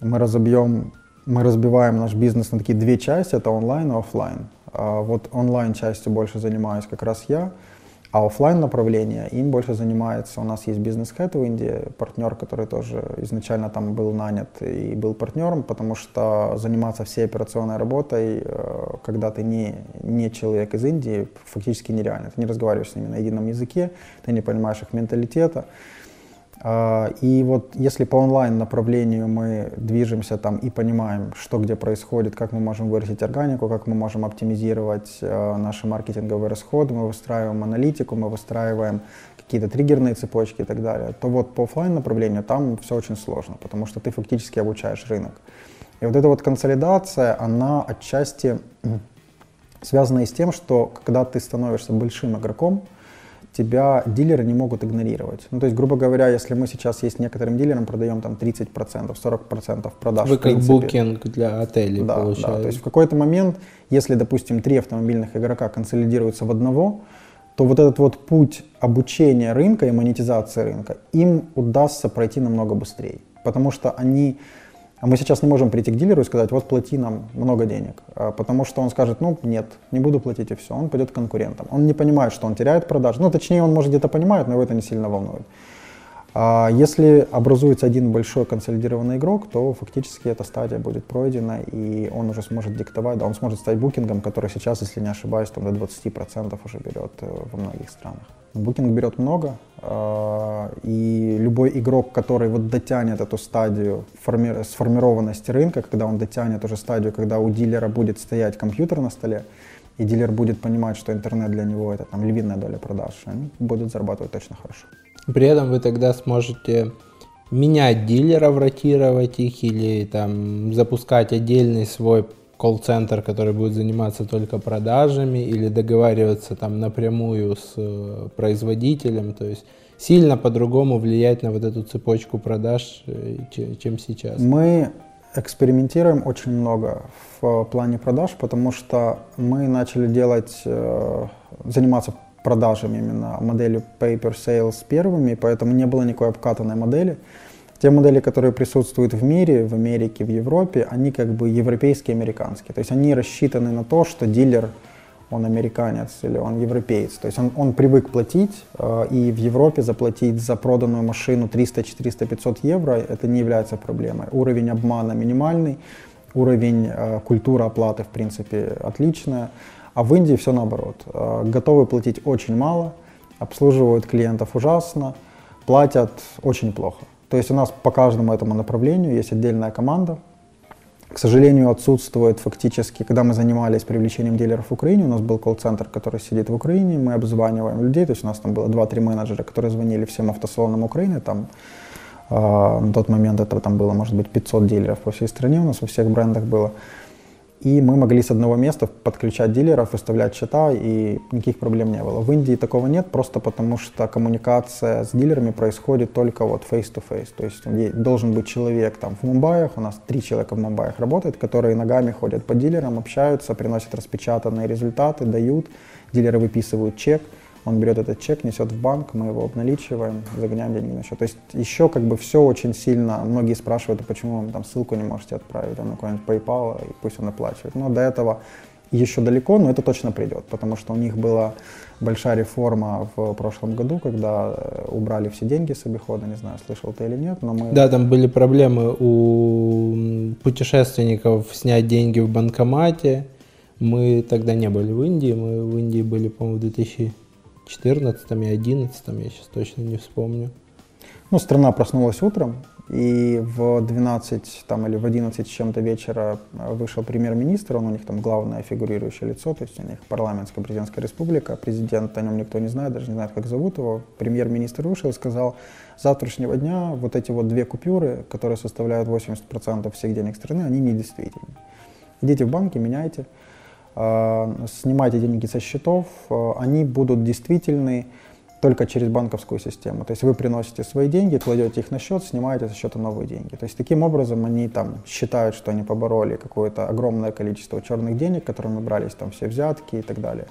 мы разобьем, мы разбиваем наш бизнес на такие две части, это онлайн и офлайн. А вот онлайн частью больше занимаюсь как раз я, а офлайн направление им больше занимается, у нас есть бизнес-хед в Индии, партнер, который тоже изначально там был нанят и был партнером, потому что заниматься всей операционной работой, э, когда ты не, не человек из Индии, фактически нереально. Ты не разговариваешь с ними на едином языке, ты не понимаешь их менталитета. А, и вот если по онлайн направлению мы движемся там и понимаем, что где происходит, как мы можем вырастить органику, как мы можем оптимизировать э, наши маркетинговые расходы, мы выстраиваем аналитику, мы выстраиваем какие-то триггерные цепочки и так далее, то вот по офлайн направлению там все очень сложно, потому что ты фактически обучаешь рынок. И вот эта вот консолидация, она отчасти связана и с тем, что когда ты становишься большим игроком, тебя дилеры не могут игнорировать. Ну, то есть, грубо говоря, если мы сейчас есть некоторым дилерам, продаем там 30%, 40% продаж. Вы как букинг для отелей, да, получается. Да, то есть в какой-то момент, если, допустим, три автомобильных игрока консолидируются в одного, то вот этот вот путь обучения рынка и монетизации рынка им удастся пройти намного быстрее. Потому что они а мы сейчас не можем прийти к дилеру и сказать, вот плати нам много денег, а, потому что он скажет, ну нет, не буду платить и все, он пойдет к конкурентам. Он не понимает, что он теряет продажи, ну точнее он может где-то понимает, но его это не сильно волнует. А если образуется один большой консолидированный игрок, то фактически эта стадия будет пройдена, и он уже сможет диктовать, да, он сможет стать букингом, который сейчас, если не ошибаюсь, там до 20% уже берет э, во многих странах. Букинг берет много, а, и любой игрок, который вот дотянет эту стадию форми- сформированности рынка, когда он дотянет уже стадию, когда у дилера будет стоять компьютер на столе, и дилер будет понимать, что интернет для него это там львиная доля продаж, они будут зарабатывать точно хорошо. При этом вы тогда сможете менять дилеров, ротировать их или там запускать отдельный свой колл-центр, который будет заниматься только продажами, или договариваться там напрямую с э, производителем, то есть сильно по-другому влиять на вот эту цепочку продаж, э, чем сейчас. Мы экспериментируем очень много в плане продаж, потому что мы начали делать, э, заниматься продажами именно моделью Paper Sales первыми, поэтому не было никакой обкатанной модели. Те модели, которые присутствуют в мире, в Америке, в Европе, они как бы европейские, американские. То есть они рассчитаны на то, что дилер, он американец или он европеец. То есть он, он привык платить, э, и в Европе заплатить за проданную машину 300, 400, 500 евро, это не является проблемой. Уровень обмана минимальный, уровень э, культуры оплаты, в принципе, отличная. А в Индии все наоборот. Э, готовы платить очень мало, обслуживают клиентов ужасно, платят очень плохо. То есть у нас по каждому этому направлению есть отдельная команда. К сожалению, отсутствует фактически, когда мы занимались привлечением дилеров в Украине, у нас был колл-центр, который сидит в Украине, мы обзваниваем людей, то есть у нас там было 2-3 менеджера, которые звонили всем автосалонам Украины, там э, на тот момент это там было, может быть, 500 дилеров по всей стране, у нас во всех брендах было и мы могли с одного места подключать дилеров, выставлять счета, и никаких проблем не было. В Индии такого нет, просто потому что коммуникация с дилерами происходит только вот face-to-face. То есть должен быть человек там в Мумбаях, у нас три человека в Мумбаях работает, которые ногами ходят по дилерам, общаются, приносят распечатанные результаты, дают, дилеры выписывают чек – он берет этот чек, несет в банк, мы его обналичиваем, загоняем деньги на счет. То есть еще как бы все очень сильно, многие спрашивают, а почему вы там ссылку не можете отправить там, на какой-нибудь PayPal, и пусть он оплачивает. Но до этого еще далеко, но это точно придет, потому что у них была большая реформа в прошлом году, когда э, убрали все деньги с обихода, не знаю, слышал ты или нет, но мы... Да, там были проблемы у путешественников снять деньги в банкомате. Мы тогда не были в Индии, мы в Индии были, по-моему, в 2000 14 и 11, я сейчас точно не вспомню. Ну, страна проснулась утром, и в 12 там, или в 11 с чем-то вечера э, вышел премьер-министр, он у них там главное фигурирующее лицо, то есть у них парламентская президентская республика, президент, о нем никто не знает, даже не знает, как зовут его. Премьер-министр вышел и сказал, с завтрашнего дня вот эти вот две купюры, которые составляют 80% всех денег страны, они недействительны. Идите в банки, меняйте. А, снимайте деньги со счетов, а, они будут действительны только через банковскую систему. То есть вы приносите свои деньги, кладете их на счет, снимаете со счета новые деньги. То есть таким образом они там считают, что они побороли какое-то огромное количество черных денег, которыми брались там все взятки и так далее.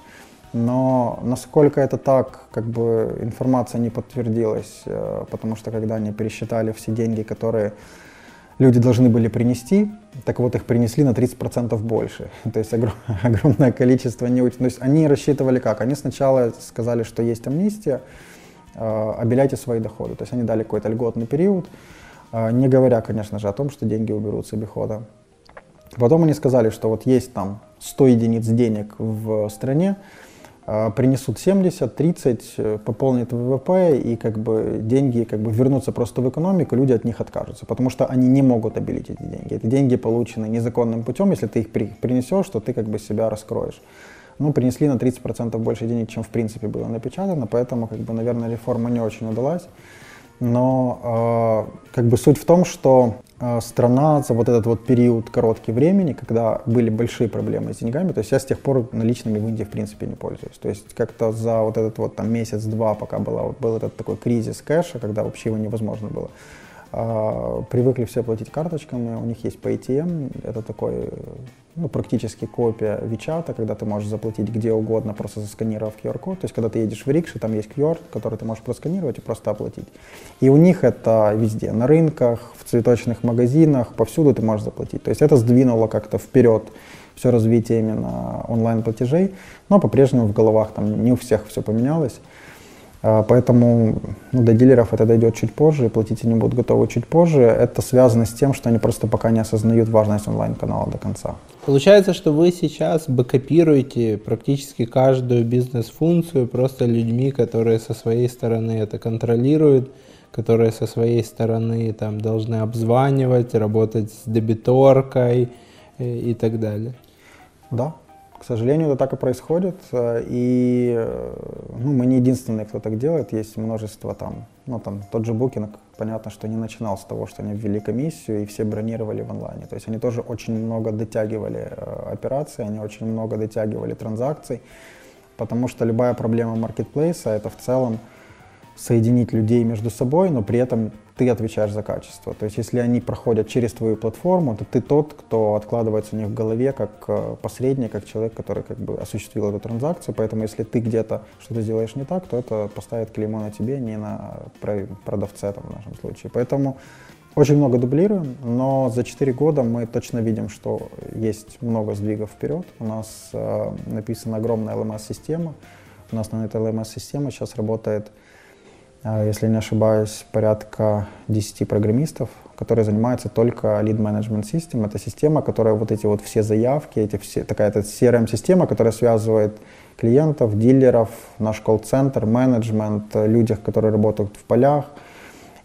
Но насколько это так, как бы информация не подтвердилась, э, потому что когда они пересчитали все деньги, которые люди должны были принести, так вот их принесли на 30% больше. То есть огром, огромное количество не. То есть они рассчитывали как? Они сначала сказали, что есть амнистия, э, обеляйте свои доходы. То есть они дали какой-то льготный период, э, не говоря, конечно же, о том, что деньги уберут с обихода. Потом они сказали, что вот есть там 100 единиц денег в стране, принесут 70, 30, э, пополнят ВВП и как бы деньги как бы вернутся просто в экономику, люди от них откажутся, потому что они не могут обелить эти деньги. Это деньги получены незаконным путем, если ты их при, принесешь, то ты как бы себя раскроешь. Ну, принесли на 30% больше денег, чем в принципе было напечатано, поэтому, как бы, наверное, реформа не очень удалась. Но э, как бы суть в том, что э, страна за вот этот вот период короткий времени, когда были большие проблемы с деньгами, то есть я с тех пор наличными в Индии в принципе не пользуюсь. То есть как-то за вот этот вот там месяц-два, пока была, вот, был этот такой кризис кэша, когда вообще его невозможно было, э, привыкли все платить карточками, у них есть PayTM, это такой ну, практически копия Вичата, когда ты можешь заплатить где угодно, просто засканировав QR-код. То есть, когда ты едешь в рикше, там есть QR, который ты можешь просканировать и просто оплатить. И у них это везде, на рынках, в цветочных магазинах, повсюду ты можешь заплатить. То есть, это сдвинуло как-то вперед все развитие именно онлайн-платежей, но по-прежнему в головах там не у всех все поменялось. А, поэтому ну, до дилеров это дойдет чуть позже, и платить они будут готовы чуть позже. Это связано с тем, что они просто пока не осознают важность онлайн-канала до конца. Получается, что вы сейчас бэкопируете практически каждую бизнес-функцию просто людьми, которые со своей стороны это контролируют, которые со своей стороны там должны обзванивать, работать с дебиторкой э, и так далее. Да, к сожалению, это так и происходит, э, и э, ну, мы не единственные, кто так делает, есть множество там, ну там тот же Booking, понятно, что не начинал с того, что они ввели комиссию и все бронировали в онлайне, то есть они тоже очень много дотягивали э, операций, они очень много дотягивали транзакций, потому что любая проблема маркетплейса это в целом соединить людей между собой, но при этом ты отвечаешь за качество. То есть если они проходят через твою платформу, то ты тот, кто откладывается у них в голове как э, посредник, как человек, который как бы осуществил эту транзакцию. Поэтому если ты где-то что-то сделаешь не так, то это поставит клеймо на тебе, не на продавце там, в нашем случае. Поэтому очень много дублируем, но за 4 года мы точно видим, что есть много сдвигов вперед. У нас э, написана огромная LMS-система. У нас на этой LMS-системе сейчас работает если не ошибаюсь, порядка 10 программистов, которые занимаются только Lead Management System. Это система, которая вот эти вот все заявки, эти все, такая это CRM-система, которая связывает клиентов, дилеров, наш колл-центр, менеджмент, людях, которые работают в полях.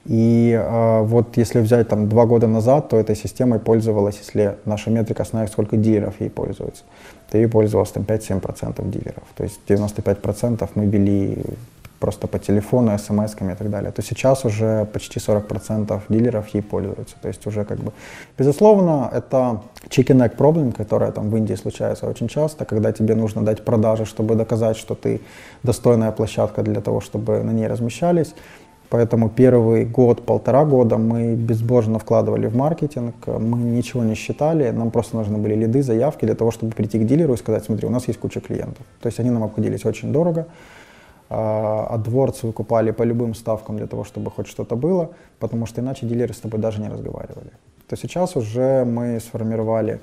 И э, вот если взять там два года назад, то этой системой пользовалась, если наша метрика знает, сколько дилеров ей пользуются, то ей пользовалось там 5-7% дилеров. То есть 95% мы вели просто по телефону, смс-ками и так далее, то сейчас уже почти 40% дилеров ей пользуются. То есть уже как бы... Безусловно, это chicken egg problem, которая там в Индии случается очень часто, когда тебе нужно дать продажи, чтобы доказать, что ты достойная площадка для того, чтобы на ней размещались. Поэтому первый год, полтора года мы безбожно вкладывали в маркетинг, мы ничего не считали, нам просто нужны были лиды, заявки для того, чтобы прийти к дилеру и сказать, смотри, у нас есть куча клиентов. То есть они нам обходились очень дорого, а дворцы выкупали по любым ставкам для того, чтобы хоть что-то было, потому что иначе дилеры с тобой даже не разговаривали. То сейчас уже мы сформировали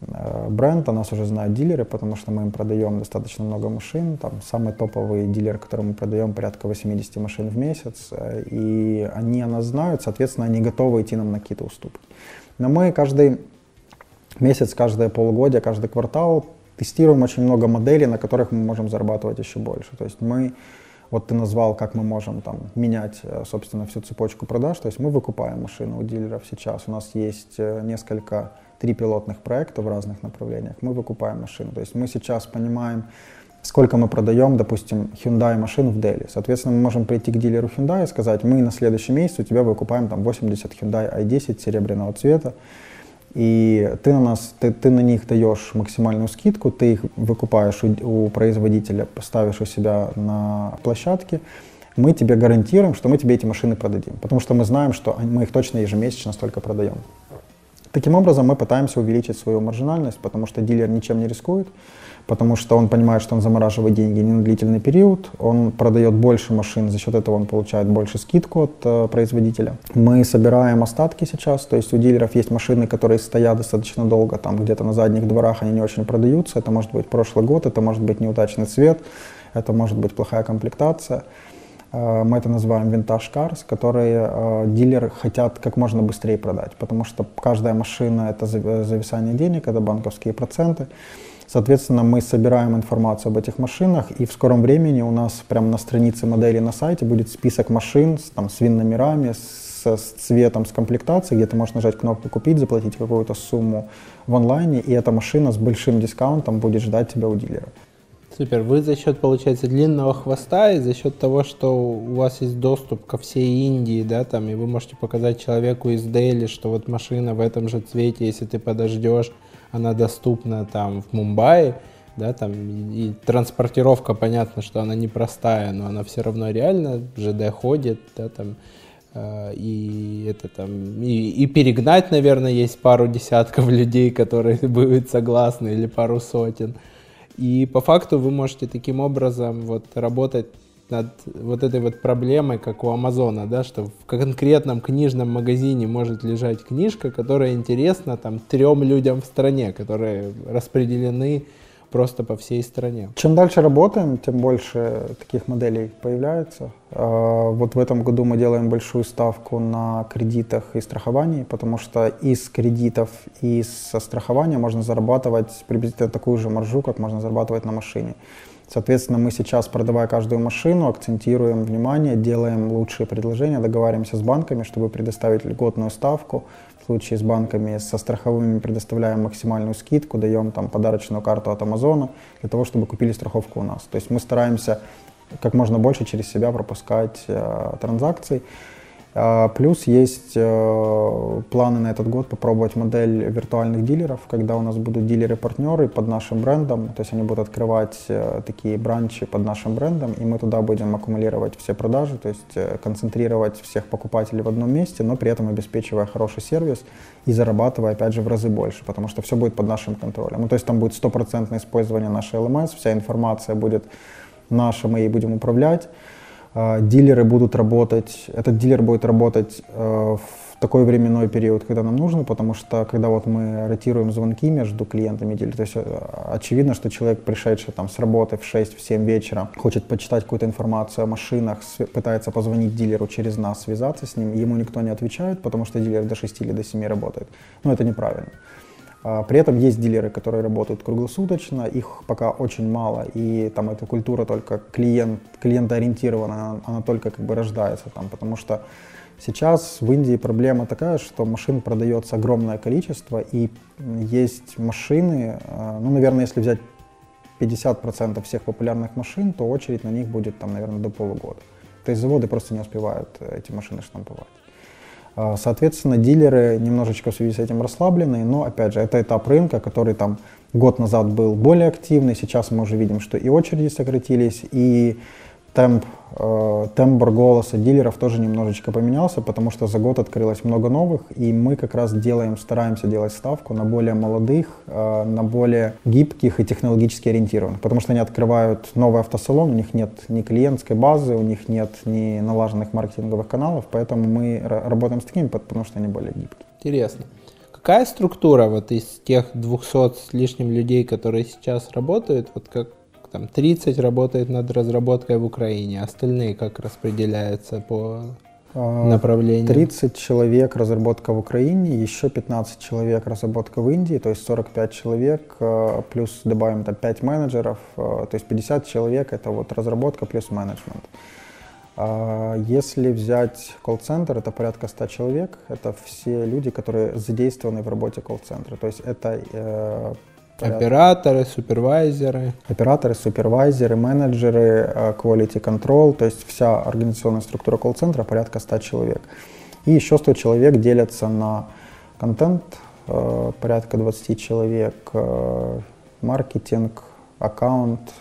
э, бренд, о нас уже знают дилеры, потому что мы им продаем достаточно много машин. Там самый топовый дилер, который мы продаем, порядка 80 машин в месяц. И они о нас знают, соответственно, они готовы идти нам на какие-то уступки. Но мы каждый месяц, каждое полугодие, каждый квартал тестируем очень много моделей, на которых мы можем зарабатывать еще больше. То есть мы, вот ты назвал, как мы можем там менять, э, собственно, всю цепочку продаж. То есть мы выкупаем машины у дилеров сейчас. У нас есть э, несколько, три пилотных проекта в разных направлениях. Мы выкупаем машины. То есть мы сейчас понимаем, сколько мы продаем, допустим, Hyundai машин в Дели. Соответственно, мы можем прийти к дилеру Hyundai и сказать, мы на следующий месяц у тебя выкупаем там 80 Hyundai i10 серебряного цвета и ты на, нас, ты, ты на них даешь максимальную скидку, ты их выкупаешь у, у производителя, ставишь у себя на площадке, мы тебе гарантируем, что мы тебе эти машины продадим, потому что мы знаем, что мы их точно ежемесячно столько продаем. Таким образом, мы пытаемся увеличить свою маржинальность, потому что дилер ничем не рискует, потому что он понимает, что он замораживает деньги не на длительный период, он продает больше машин, за счет этого он получает больше скидку от э, производителя. Мы собираем остатки сейчас, то есть у дилеров есть машины, которые стоят достаточно долго, там где-то на задних дворах они не очень продаются, это может быть прошлый год, это может быть неудачный цвет, это может быть плохая комплектация. Э, мы это называем винтаж cars, которые э, дилеры хотят как можно быстрее продать, потому что каждая машина это зависание денег, это банковские проценты. Соответственно, мы собираем информацию об этих машинах, и в скором времени у нас прямо на странице модели на сайте будет список машин с, там, с вин-номерами, с, с цветом, с комплектацией, где ты можешь нажать кнопку «Купить», заплатить какую-то сумму в онлайне, и эта машина с большим дискаунтом будет ждать тебя у дилера. Супер. Вы за счет, получается, длинного хвоста и за счет того, что у вас есть доступ ко всей Индии, да, там, и вы можете показать человеку из Дели, что вот машина в этом же цвете, если ты подождешь, она доступна там в Мумбаи, да, там, и, транспортировка, понятно, что она непростая, но она все равно реально, ЖД ходит, да, там, э, и это там, и, и перегнать, наверное, есть пару десятков людей, которые будут согласны, или пару сотен, и по факту вы можете таким образом вот работать над вот этой вот проблемой, как у Амазона, да, что в конкретном книжном магазине может лежать книжка, которая интересна там трем людям в стране, которые распределены просто по всей стране. Чем дальше работаем, тем больше таких моделей появляется. А, вот в этом году мы делаем большую ставку на кредитах и страховании, потому что из кредитов и со страхования можно зарабатывать приблизительно такую же маржу, как можно зарабатывать на машине. Соответственно, мы сейчас, продавая каждую машину, акцентируем внимание, делаем лучшие предложения, договариваемся с банками, чтобы предоставить льготную ставку. В случае с банками, со страховыми предоставляем максимальную скидку, даем там подарочную карту от Амазона для того, чтобы купили страховку у нас. То есть мы стараемся как можно больше через себя пропускать э, транзакций. А, плюс есть э, планы на этот год попробовать модель виртуальных дилеров, когда у нас будут дилеры-партнеры под нашим брендом, то есть они будут открывать э, такие бранчи под нашим брендом, и мы туда будем аккумулировать все продажи, то есть э, концентрировать всех покупателей в одном месте, но при этом обеспечивая хороший сервис и зарабатывая, опять же, в разы больше, потому что все будет под нашим контролем. Ну, то есть там будет стопроцентное использование нашей LMS, вся информация будет наша, мы ей будем управлять, дилеры будут работать, этот дилер будет работать э, в такой временной период, когда нам нужно, потому что когда вот мы ротируем звонки между клиентами дилеров, то есть э, очевидно, что человек, пришедший там с работы в 6-7 вечера, хочет почитать какую-то информацию о машинах, пытается позвонить дилеру через нас, связаться с ним, ему никто не отвечает, потому что дилер до 6 или до 7 работает. Ну, это неправильно. А, при этом есть дилеры, которые работают круглосуточно, их пока очень мало, и там эта культура только клиент, клиентоориентированная, она, она только как бы рождается там, потому что сейчас в Индии проблема такая, что машин продается огромное количество, и есть машины, а, ну, наверное, если взять 50% всех популярных машин, то очередь на них будет там, наверное, до полугода. То есть заводы просто не успевают эти машины штамповать. А, соответственно, дилеры немножечко в связи с этим расслаблены, но, опять же, это этап рынка, который там год назад был более активный, сейчас мы уже видим, что и очереди сократились, и темп, э, тембр голоса дилеров тоже немножечко поменялся, потому что за год открылось много новых, и мы как раз делаем, стараемся делать ставку на более молодых, э, на более гибких и технологически ориентированных, потому что они открывают новый автосалон, у них нет ни клиентской базы, у них нет ни налаженных маркетинговых каналов, поэтому мы работаем с такими, потому что они более гибкие. Интересно. Какая структура вот из тех 200 с лишним людей, которые сейчас работают, вот как там 30 работает над разработкой в Украине, остальные как распределяются по а, направлению? 30 человек разработка в Украине, еще 15 человек разработка в Индии, то есть 45 человек, а, плюс добавим там 5 менеджеров, а, то есть 50 человек это вот разработка плюс менеджмент. Если взять колл-центр, это порядка 100 человек, это все люди, которые задействованы в работе колл-центра. То есть это Операторы, супервайзеры. Операторы, супервайзеры, менеджеры, э, quality control, то есть вся организационная структура колл-центра порядка 100 человек. И еще 100 человек делятся на контент, э, порядка 20 человек, э, маркетинг, аккаунт,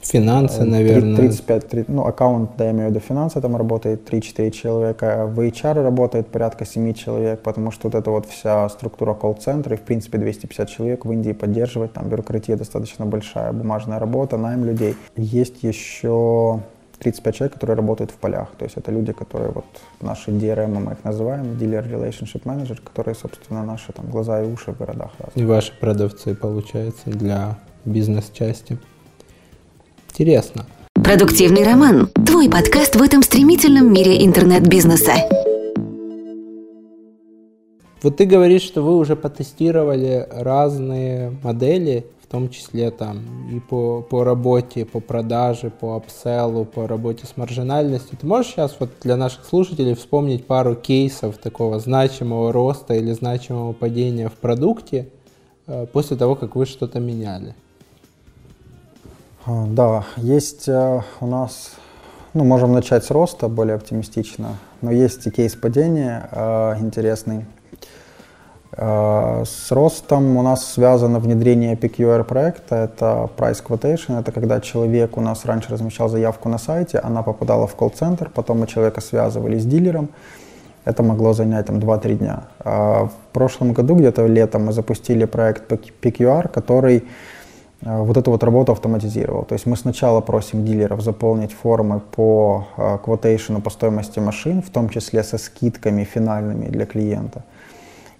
Финансы, наверное. 35, 30, ну, аккаунт, да, я имею в виду финансы, там работает 3-4 человека, в HR работает порядка 7 человек, потому что вот эта вот вся структура колл-центра, и в принципе 250 человек в Индии поддерживать, там бюрократия достаточно большая, бумажная работа, найм людей. Есть еще 35 человек, которые работают в полях. То есть это люди, которые вот наши DRM, мы их называем, Dealer Relationship Manager, которые, собственно, наши там глаза и уши в городах. Разных. И ваши продавцы, получается, для бизнес-части. Интересно. Продуктивный роман. Твой подкаст в этом стремительном мире интернет-бизнеса. Вот ты говоришь, что вы уже потестировали разные модели, в том числе там и по, по работе, по продаже, по апселлу, по работе с маржинальностью. Ты можешь сейчас вот для наших слушателей вспомнить пару кейсов такого значимого роста или значимого падения в продукте э, после того, как вы что-то меняли? А, да, есть э, у нас, ну, можем начать с роста более оптимистично, но есть и кейс падения э, интересный. Э, с ростом у нас связано внедрение PQR проекта, это Price Quotation, это когда человек у нас раньше размещал заявку на сайте, она попадала в колл-центр, потом мы человека связывали с дилером, это могло занять там 2-3 дня. В прошлом году, где-то летом, мы запустили проект PQR, который вот эту вот работу автоматизировал. То есть мы сначала просим дилеров заполнить формы по квотейшену по стоимости машин, в том числе со скидками финальными для клиента.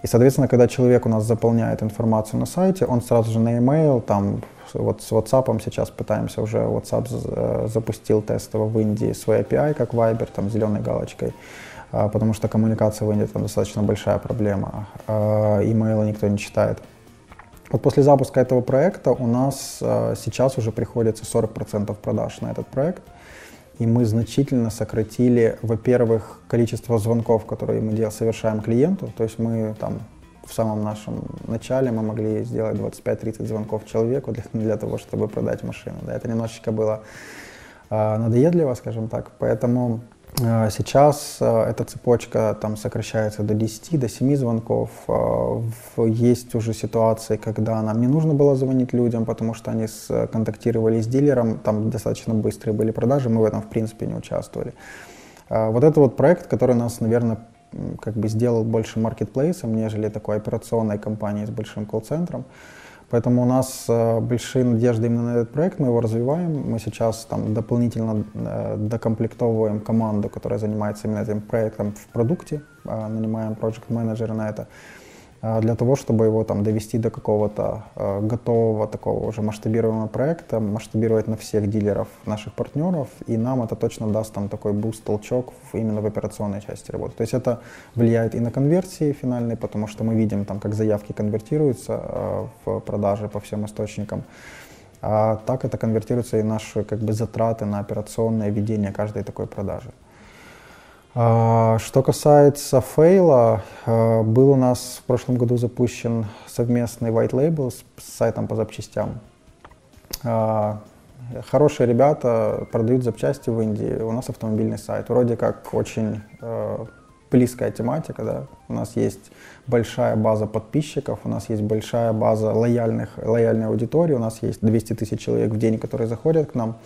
И, соответственно, когда человек у нас заполняет информацию на сайте, он сразу же на e-mail, там, вот с WhatsApp сейчас пытаемся уже, WhatsApp э, запустил тестово в Индии свой API, как Viber, там, зеленой галочкой, потому что коммуникация в Индии там достаточно большая проблема, имейлы никто не читает. Вот после запуска этого проекта у нас э, сейчас уже приходится 40% продаж на этот проект – и мы значительно сократили, во-первых, количество звонков, которые мы совершаем клиенту. То есть мы там в самом нашем начале мы могли сделать 25-30 звонков человеку для, для того, чтобы продать машину. Да, это немножечко было э, надоедливо, скажем так. Поэтому сейчас а, эта цепочка там сокращается до 10, до 7 звонков. А, есть уже ситуации, когда нам не нужно было звонить людям, потому что они контактировали с дилером, там достаточно быстрые были продажи, мы в этом в принципе не участвовали. Вот это вот проект, который нас, наверное, как бы сделал больше маркетплейсом, нежели такой операционной компанией с большим колл-центром. Поэтому у нас э, большие надежды именно на этот проект, мы его развиваем. Мы сейчас там дополнительно э, докомплектовываем команду, которая занимается именно этим проектом в продукте, э, нанимаем проект-менеджера на это. А, для того, чтобы его там довести до какого-то э, готового такого уже масштабируемого проекта, масштабировать на всех дилеров наших партнеров, и нам это точно даст там такой буст, толчок именно в операционной части работы. То есть это влияет и на конверсии финальные, потому что мы видим там, как заявки конвертируются э, в продажи по всем источникам. А так это конвертируется и наши как бы затраты на операционное ведение каждой такой продажи. А, что касается фейла, а, был у нас в прошлом году запущен совместный white label с сайтом по запчастям. А, хорошие ребята продают запчасти в Индии. У нас автомобильный сайт. Вроде как очень близкая тематика. Да? У нас есть большая база подписчиков, у нас есть большая база лояльных, лояльной аудитории, у нас есть 200 тысяч человек в день, которые заходят к нам.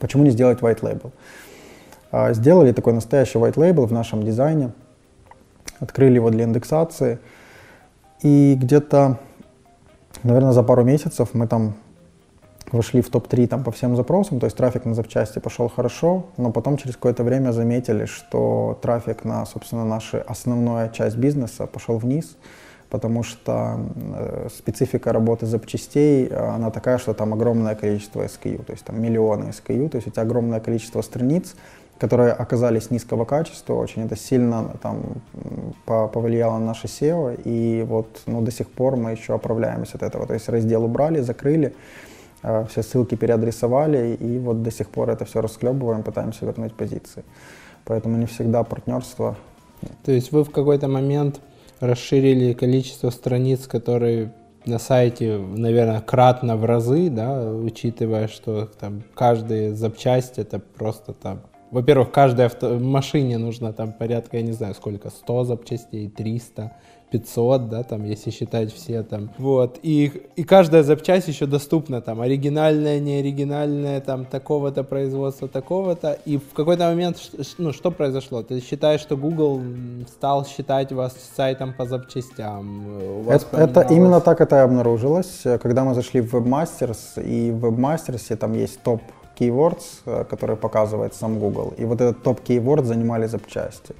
Почему не сделать white label? А, сделали такой настоящий white label в нашем дизайне, открыли его для индексации. И где-то, наверное, за пару месяцев мы там вошли в топ-3 там, по всем запросам, то есть трафик на запчасти пошел хорошо, но потом через какое-то время заметили, что трафик на, собственно, нашу основную часть бизнеса пошел вниз, потому что э, специфика работы запчастей, она такая, что там огромное количество SKU, то есть там миллионы SKU, то есть у тебя огромное количество страниц, которые оказались низкого качества очень. Это сильно там, повлияло на наше SEO, и вот ну, до сих пор мы еще оправляемся от этого. То есть раздел убрали, закрыли, э, все ссылки переадресовали, и вот до сих пор это все расклебываем, пытаемся вернуть позиции. Поэтому не всегда партнерство. То есть вы в какой-то момент расширили количество страниц, которые на сайте, наверное, кратно в разы, да, учитывая, что там каждая запчасть это просто там во-первых, каждой авто... машине нужно там порядка, я не знаю, сколько, 100 запчастей, 300, 500, да, там, если считать все там. Вот, и, и каждая запчасть еще доступна, там, оригинальная, не оригинальная, там, такого-то производства, такого-то. И в какой-то момент, ну, что произошло? Ты считаешь, что Google стал считать вас сайтом по запчастям? Это, это именно так это и обнаружилось. Когда мы зашли в WebMasters, и в WebMasters там есть топ keywords, э, которые показывает сам Google. И вот этот топ keyword занимали запчасти.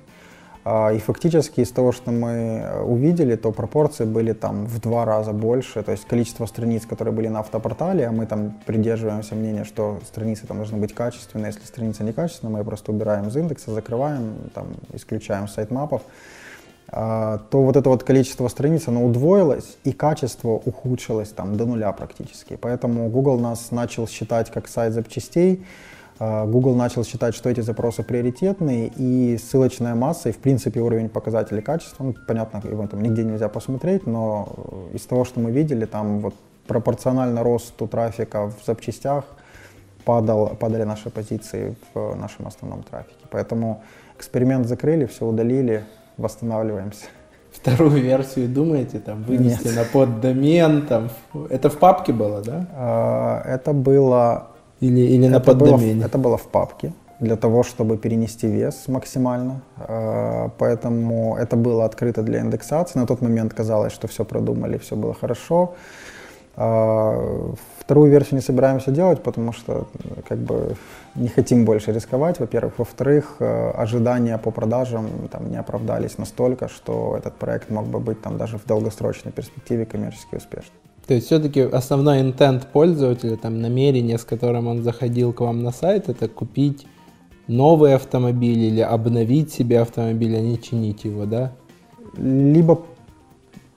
А, и фактически из того, что мы э, увидели, то пропорции были там в два раза больше. То есть количество страниц, которые были на автопортале, а мы там придерживаемся мнения, что страницы там должны быть качественные. Если страница некачественная, мы ее просто убираем из индекса, закрываем, там, исключаем сайтмапов. А, то вот это вот количество страниц, оно удвоилось, и качество ухудшилось там до нуля практически. Поэтому Google нас начал считать как сайт запчастей, а, Google начал считать, что эти запросы приоритетные, и ссылочная масса, и в принципе уровень показателей качества, ну, понятно, его там нигде нельзя посмотреть, но из того, что мы видели, там вот пропорционально росту трафика в запчастях падал, падали наши позиции в нашем основном трафике. Поэтому эксперимент закрыли, все удалили, восстанавливаемся. Вторую версию думаете там вынести Нет. на поддомен? Там, это в папке было, да? А, это было... Или, или на поддомене? Было, это было в папке для того, чтобы перенести вес максимально. А, поэтому это было открыто для индексации. На тот момент казалось, что все продумали, все было хорошо. А, вторую версию не собираемся делать, потому что как бы не хотим больше рисковать, во-первых. Во-вторых, э, ожидания по продажам там, не оправдались настолько, что этот проект мог бы быть там, даже в долгосрочной перспективе коммерчески успешным. То есть все-таки основной интент пользователя, там, намерение, с которым он заходил к вам на сайт, это купить новый автомобиль или обновить себе автомобиль, а не чинить его, да? Либо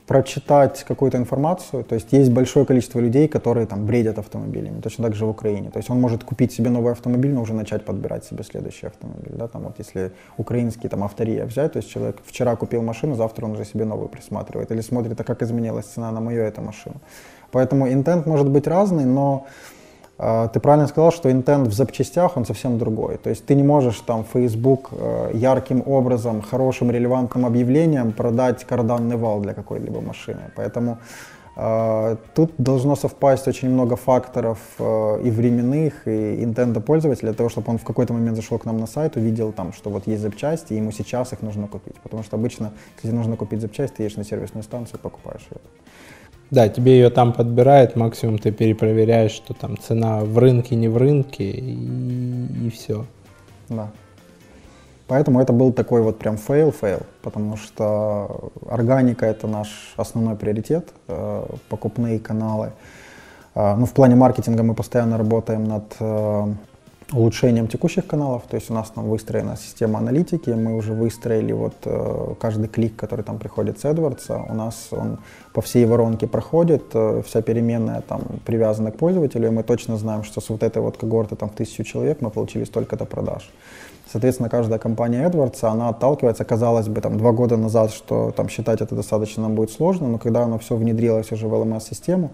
прочитать какую-то информацию. То есть есть большое количество людей, которые там бредят автомобилями, точно так же в Украине. То есть он может купить себе новый автомобиль, но уже начать подбирать себе следующий автомобиль. Да? Там вот если украинский там автория взять, то есть человек вчера купил машину, завтра он уже себе новую присматривает. Или смотрит, а как изменилась цена на мою эту машину. Поэтому интент может быть разный, но ты правильно сказал, что интент в запчастях, он совсем другой. То есть ты не можешь там Facebook э, ярким образом, хорошим, релевантным объявлением продать карданный вал для какой-либо машины. Поэтому э, тут должно совпасть очень много факторов э, и временных, и intent а пользователя, для того, чтобы он в какой-то момент зашел к нам на сайт, увидел там, что вот есть запчасти, и ему сейчас их нужно купить. Потому что обычно, если нужно купить запчасти, ты едешь на сервисную станцию и покупаешь ее. Да, тебе ее там подбирают, максимум ты перепроверяешь, что там цена в рынке, не в рынке, и, и все. Да. Поэтому это был такой вот прям fail-fail, потому что органика это наш основной приоритет, э, покупные каналы. Э, ну, в плане маркетинга мы постоянно работаем над э, улучшением текущих каналов, то есть у нас там выстроена система аналитики, мы уже выстроили вот э, каждый клик, который там приходит с AdWords, у нас он по всей воронке проходит, э, вся переменная там привязана к пользователю, и мы точно знаем, что с вот этой вот когорты там в тысячу человек мы получили столько-то продаж. Соответственно, каждая компания AdWords, она отталкивается, казалось бы, там два года назад, что там считать это достаточно нам будет сложно, но когда оно все внедрилось уже в LMS-систему,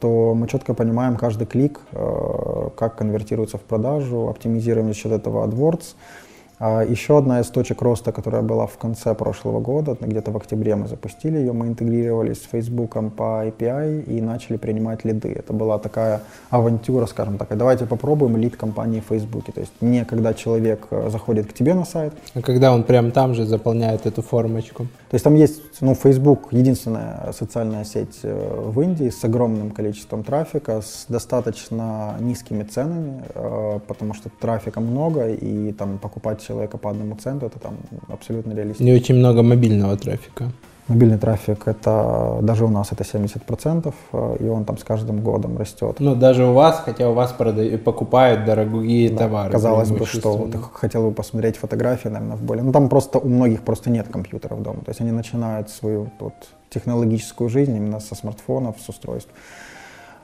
то мы четко понимаем каждый клик, а, как конвертируется в продажу, оптимизируем за счет этого AdWords, а еще одна из точек роста, которая была в конце прошлого года, где-то в октябре мы запустили ее, мы интегрировались с Facebook по API и начали принимать лиды. Это была такая авантюра, скажем так, давайте попробуем лид компании в Facebook. То есть не когда человек э, заходит к тебе на сайт. А когда он прямо там же заполняет эту формочку. То есть там есть, ну, Facebook единственная социальная сеть э, в Индии с огромным количеством трафика, с достаточно низкими ценами, э, потому что трафика много и там покупать человека по одному центу, это там абсолютно реалистично. Не очень много мобильного трафика. Мобильный трафик, это даже у нас это 70%, э, и он там с каждым годом растет. Ну, даже у вас, хотя у вас продают, покупают дорогие да, товары. Казалось бы, что вот, хотел бы посмотреть фотографии, наверное, в более... Ну, там просто у многих просто нет компьютеров дома. То есть они начинают свою вот, технологическую жизнь именно со смартфонов, с устройств.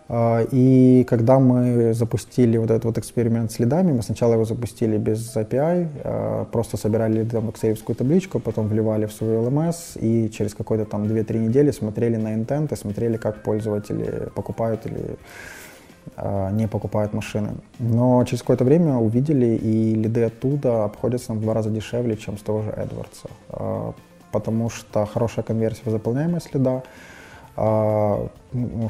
А, и когда мы запустили вот этот вот эксперимент с лидами, мы сначала его запустили без API, а, просто собирали там excel табличку, потом вливали в свой LMS и через какой-то там 2-3 недели смотрели на интенты, смотрели, как пользователи покупают или а, не покупают машины. Но через какое-то время увидели, и лиды оттуда обходятся в два раза дешевле, чем с того же AdWords. Потому что хорошая конверсия в заполняемость лида,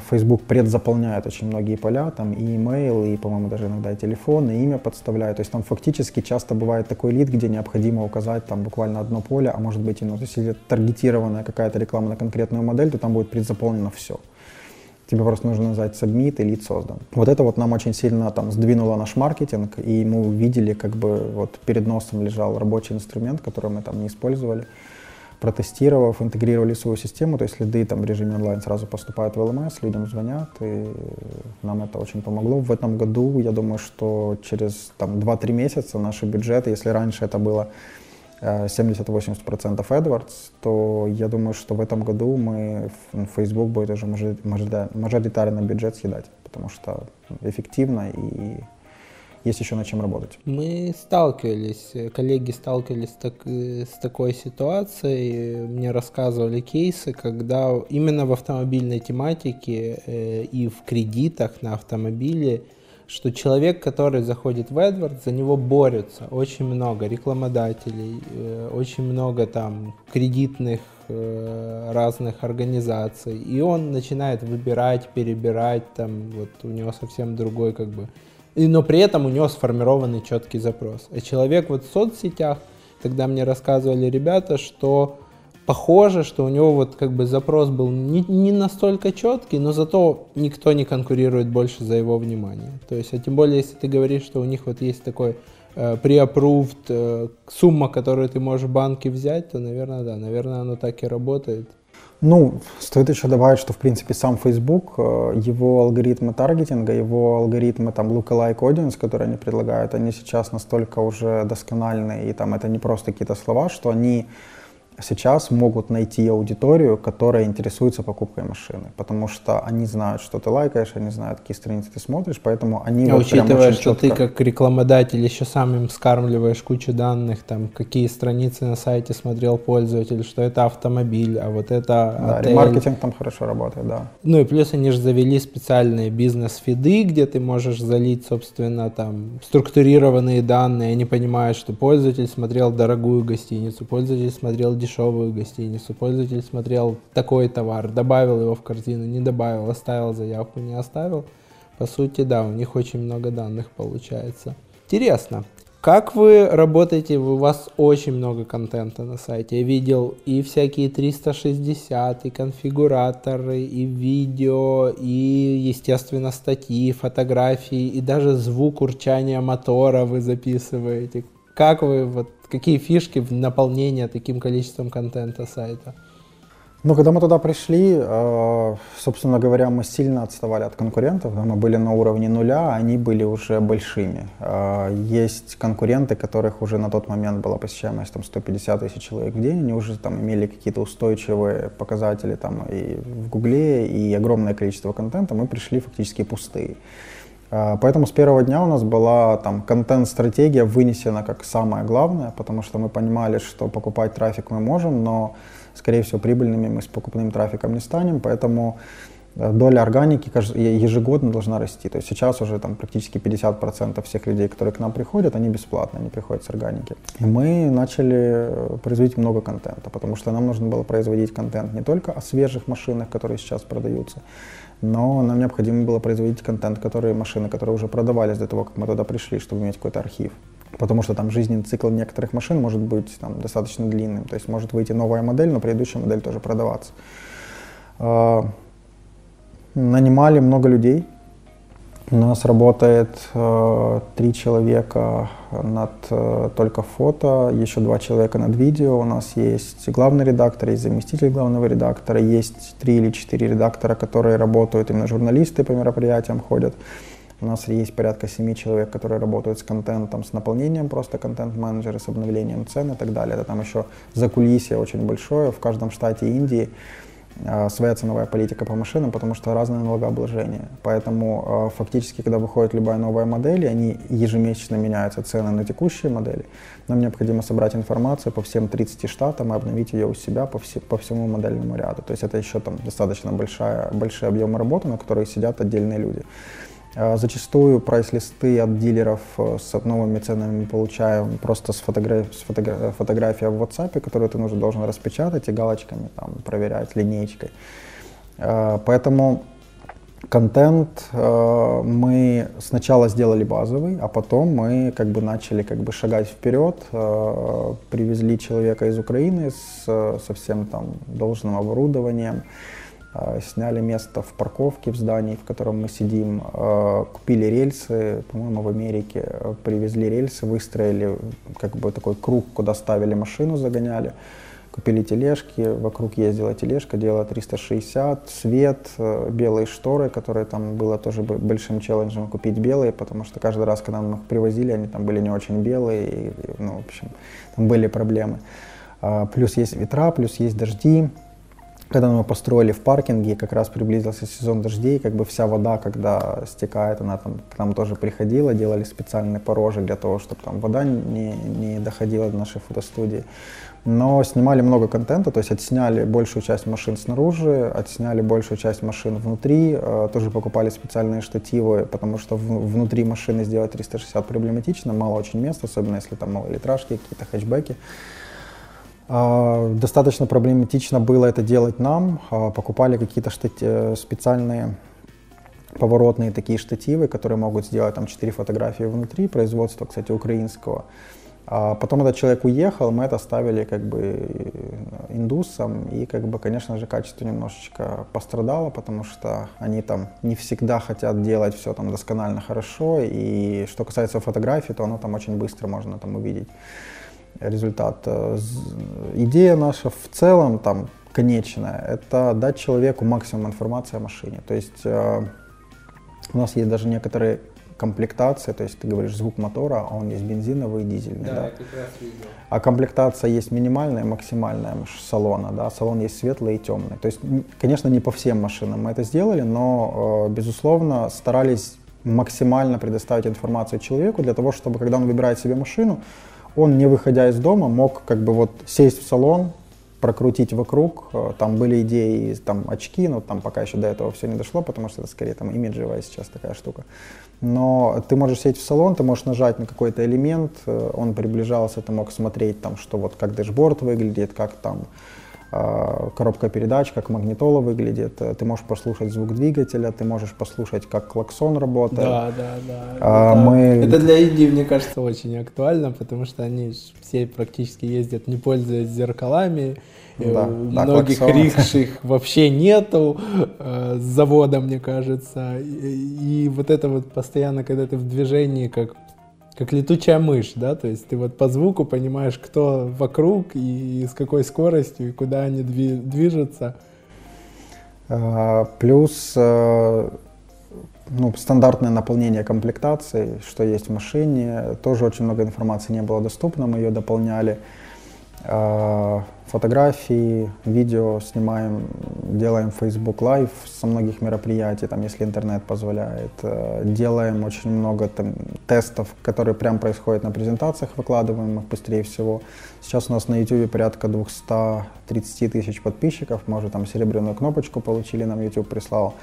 Facebook предзаполняет очень многие поля, там и email, и, по-моему, даже иногда и телефон, и имя подставляют. То есть там фактически часто бывает такой лид, где необходимо указать там буквально одно поле, а может быть ну, если таргетированная какая-то реклама на конкретную модель, то там будет предзаполнено все. Тебе просто нужно нажать submit и лид создан. Вот это вот нам очень сильно там сдвинуло наш маркетинг, и мы увидели, как бы вот перед носом лежал рабочий инструмент, который мы там не использовали протестировав, интегрировали свою систему, то есть следы там в режиме онлайн сразу поступают в ЛМС, людям звонят, и нам это очень помогло. В этом году, я думаю, что через там 2-3 месяца наши бюджеты, если раньше это было 70-80% э, AdWords, то я думаю, что в этом году мы, Facebook будет уже мажоритарный бюджет съедать, потому что эффективно и есть еще над чем работать. Мы сталкивались, коллеги сталкивались так, с такой ситуацией, мне рассказывали кейсы, когда именно в автомобильной тематике э, и в кредитах на автомобиле что человек, который заходит в AdWords, за него борются очень много рекламодателей, э, очень много там кредитных э, разных организаций, и он начинает выбирать, перебирать, там вот у него совсем другой как бы, и, но при этом у него сформированный четкий запрос. А человек вот в соцсетях, тогда мне рассказывали ребята, что похоже, что у него вот как бы запрос был не, не настолько четкий, но зато никто не конкурирует больше за его внимание. То есть, а тем более, если ты говоришь, что у них вот есть такой э, pre-approved э, сумма, которую ты можешь в банке взять, то, наверное, да, наверное, оно так и работает. Ну, стоит еще добавить, что, в принципе, сам Facebook, э, его алгоритмы таргетинга, его алгоритмы там lookalike audience, которые они предлагают, они сейчас настолько уже доскональные, и там это не просто какие-то слова, что они сейчас могут найти аудиторию, которая интересуется покупкой машины, потому что они знают, что ты лайкаешь, они знают, какие страницы ты смотришь, поэтому они... А вот учитывая, что четко... ты как рекламодатель еще сам им скармливаешь кучу данных, там, какие страницы на сайте смотрел пользователь, что это автомобиль, а вот это Да, отель. маркетинг там хорошо работает, да. Ну и плюс они же завели специальные бизнес-фиды, где ты можешь залить, собственно, там, структурированные данные, они понимают, что пользователь смотрел дорогую гостиницу, пользователь смотрел дешевую дешевую гостиницу, пользователь смотрел такой товар, добавил его в корзину, не добавил, оставил заявку, не оставил. По сути, да, у них очень много данных получается. Интересно, как вы работаете? У вас очень много контента на сайте. Я видел и всякие 360, и конфигураторы, и видео, и, естественно, статьи, фотографии, и даже звук урчания мотора вы записываете. Как вы, вот, какие фишки в наполнении таким количеством контента сайта? Ну, когда мы туда пришли, э, собственно говоря, мы сильно отставали от конкурентов. Мы были на уровне нуля, а они были уже большими. Э, есть конкуренты, которых уже на тот момент была посещаемость там, 150 тысяч человек в день. Они уже там имели какие-то устойчивые показатели там, и в Гугле, и огромное количество контента. Мы пришли фактически пустые. А, поэтому с первого дня у нас была там контент-стратегия вынесена как самое главное, потому что мы понимали, что покупать трафик мы можем, но, скорее всего, прибыльными мы с покупным трафиком не станем, поэтому э, доля органики ежегодно должна расти. То есть сейчас уже там практически 50% всех людей, которые к нам приходят, они бесплатно, они приходят с органики. И мы начали э, производить много контента, потому что нам нужно было производить контент не только о свежих машинах, которые сейчас продаются, но нам необходимо было производить контент, которые машины, которые уже продавались до того, как мы туда пришли, чтобы иметь какой-то архив. Потому что там жизненный цикл некоторых машин может быть там, достаточно длинным. То есть может выйти новая модель, но предыдущая модель тоже продаваться. А, нанимали много людей, у нас работает э, три человека над э, только фото, еще два человека над видео. У нас есть главный редактор, есть заместитель главного редактора, есть три или четыре редактора, которые работают, именно журналисты по мероприятиям ходят. У нас есть порядка семи человек, которые работают с контентом, с наполнением просто контент-менеджеры, с обновлением цен и так далее. Это там еще за кулисье очень большое. В каждом штате Индии своя ценовая политика по машинам, потому что разное налогообложение. Поэтому а, фактически, когда выходит любая новая модель, они ежемесячно меняются цены на текущие модели, нам необходимо собрать информацию по всем 30 штатам и обновить ее у себя по, все, по всему модельному ряду. То есть это еще там достаточно большая, большие объемы работы, на которые сидят отдельные люди. А, зачастую прайс-листы от дилеров э, с новыми ценами получаем просто с, фотограф... с фотогра... фотографией в WhatsApp, которую ты нужно, должен распечатать и галочками там, проверять, линейкой. А, поэтому контент э, мы сначала сделали базовый, а потом мы как бы начали как бы шагать вперед, э, привезли человека из Украины с, со всем там должным оборудованием, сняли место в парковке в здании, в котором мы сидим, а, купили рельсы, по-моему, в Америке, привезли рельсы, выстроили как бы такой круг, куда ставили машину, загоняли, купили тележки, вокруг ездила тележка, делала 360, свет, белые шторы, которые там было тоже большим челленджем купить белые, потому что каждый раз, когда мы их привозили, они там были не очень белые, и, ну, в общем, там были проблемы. А, плюс есть ветра, плюс есть дожди, когда мы построили в паркинге, как раз приблизился сезон дождей, как бы вся вода, когда стекает, она там к нам тоже приходила, делали специальные порожи для того, чтобы там вода не, не доходила до нашей фотостудии. но снимали много контента, то есть отсняли большую часть машин снаружи, отсняли большую часть машин внутри, э, тоже покупали специальные штативы, потому что внутри машины сделать 360 проблематично, мало очень места, особенно если там малолитражки, какие-то хэтчбеки. Э, достаточно проблематично было это делать нам, э, покупали какие-то штати- специальные поворотные такие штативы, которые могут сделать там 4 фотографии внутри, производства, кстати, украинского. А потом этот человек уехал, мы это оставили как бы э, индусам, и как бы, конечно же, качество немножечко пострадало, потому что они там не всегда хотят делать все там досконально хорошо, и что касается фотографий, то оно там очень быстро можно там увидеть результат. Э, идея наша в целом там конечная, это дать человеку максимум информации о машине, то есть э, у нас есть даже некоторые комплектации, то есть ты говоришь звук мотора, а он есть бензиновый и дизельный. Да, да? Я как раз видел. А комплектация есть минимальная и максимальная салона, да, салон есть светлый и темный. То есть, конечно, не по всем машинам мы это сделали, но, э, безусловно, старались максимально предоставить информацию человеку для того, чтобы, когда он выбирает себе машину, он, не выходя из дома, мог как бы вот сесть в салон, прокрутить вокруг. Э, там были идеи, там очки, но там пока еще до этого все не дошло, потому что это скорее там имиджевая сейчас такая штука. Но ты можешь сесть в салон, ты можешь нажать на какой-то элемент, э, он приближался, ты мог смотреть там, что вот как дэшборд выглядит, как там коробка передач, как магнитола выглядит. Ты можешь послушать звук двигателя, ты можешь послушать, как клаксон работает. Да, да, да. А, это, мы... это для Индии, мне кажется, очень актуально, потому что они все практически ездят, не пользуясь зеркалами, да, многих да, рикших вообще нету э, с завода, мне кажется. И, и вот это вот постоянно, когда ты в движении, как, как летучая мышь, да, то есть ты вот по звуку понимаешь, кто вокруг и, и с какой скоростью, и куда они дви, движутся. А, плюс э, ну, стандартное наполнение комплектации, что есть в машине. Тоже очень много информации не было доступно, мы ее дополняли. Фотографии, видео снимаем, делаем Facebook Live со многих мероприятий, там, если интернет позволяет. Э, делаем очень много там, тестов, которые прям происходят на презентациях, выкладываем их быстрее всего. Сейчас у нас на YouTube порядка 230 тысяч подписчиков, уже там серебряную кнопочку получили, нам YouTube прислал.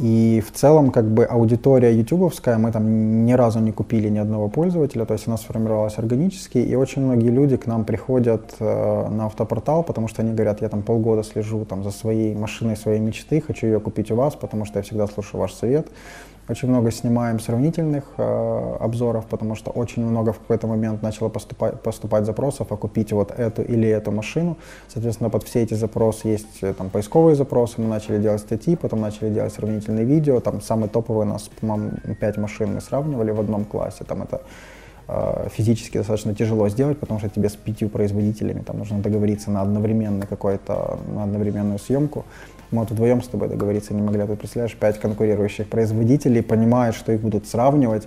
И в целом, как бы аудитория ютубовская, мы там ни разу не купили ни одного пользователя, то есть она сформировалась органически, и очень многие люди к нам приходят э, на автопортал, потому что они говорят, я там полгода слежу там за своей машиной своей мечты, хочу ее купить у вас, потому что я всегда слушаю ваш совет. Очень много снимаем сравнительных э, обзоров, потому что очень много в какой-то момент начало поступать, поступать запросов, а купить вот эту или эту машину. Соответственно, под все эти запросы есть э, там поисковые запросы, мы начали делать статьи, потом начали делать сравнительные видео. Там самый топовый у нас, по-моему, 5 машин мы сравнивали в одном классе. Там это э, физически достаточно тяжело сделать, потому что тебе с пятью производителями там нужно договориться на одновременную какой-то на одновременную съемку. Мы вот вдвоем с тобой договориться не могли. А ты представляешь, пять конкурирующих производителей понимают, что их будут сравнивать.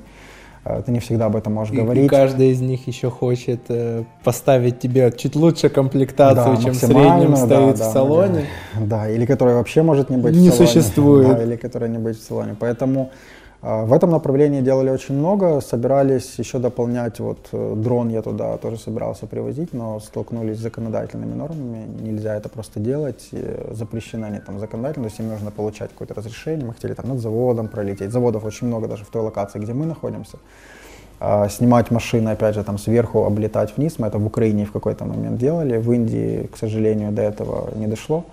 Э, ты не всегда об этом можешь и, говорить. И каждый из них еще хочет э, поставить тебе чуть лучше комплектацию, да, чем в среднем стоит да, в салоне. Да, да, или которая вообще может не быть не в салоне. существует. Да, или которая не быть в салоне. Поэтому в этом направлении делали очень много, собирались еще дополнять, вот э, дрон я туда тоже собирался привозить, но столкнулись с законодательными нормами, нельзя это просто делать, запрещены они там законодательно, то есть им нужно получать какое-то разрешение, мы хотели там над заводом пролететь, заводов очень много даже в той локации, где мы находимся, а, снимать машины, опять же, там сверху облетать вниз, мы это в Украине в какой-то момент делали, в Индии, к сожалению, до этого не дошло,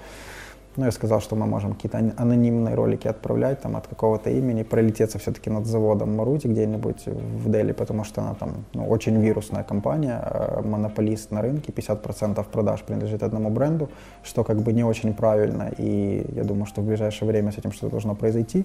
ну, я сказал, что мы можем какие-то анонимные ролики отправлять там от какого-то имени, пролететься все-таки над заводом Марути где-нибудь в Дели, потому что она там ну, очень вирусная компания, э, монополист на рынке, 50% продаж принадлежит одному бренду, что как бы не очень правильно, и я думаю, что в ближайшее время с этим что-то должно произойти.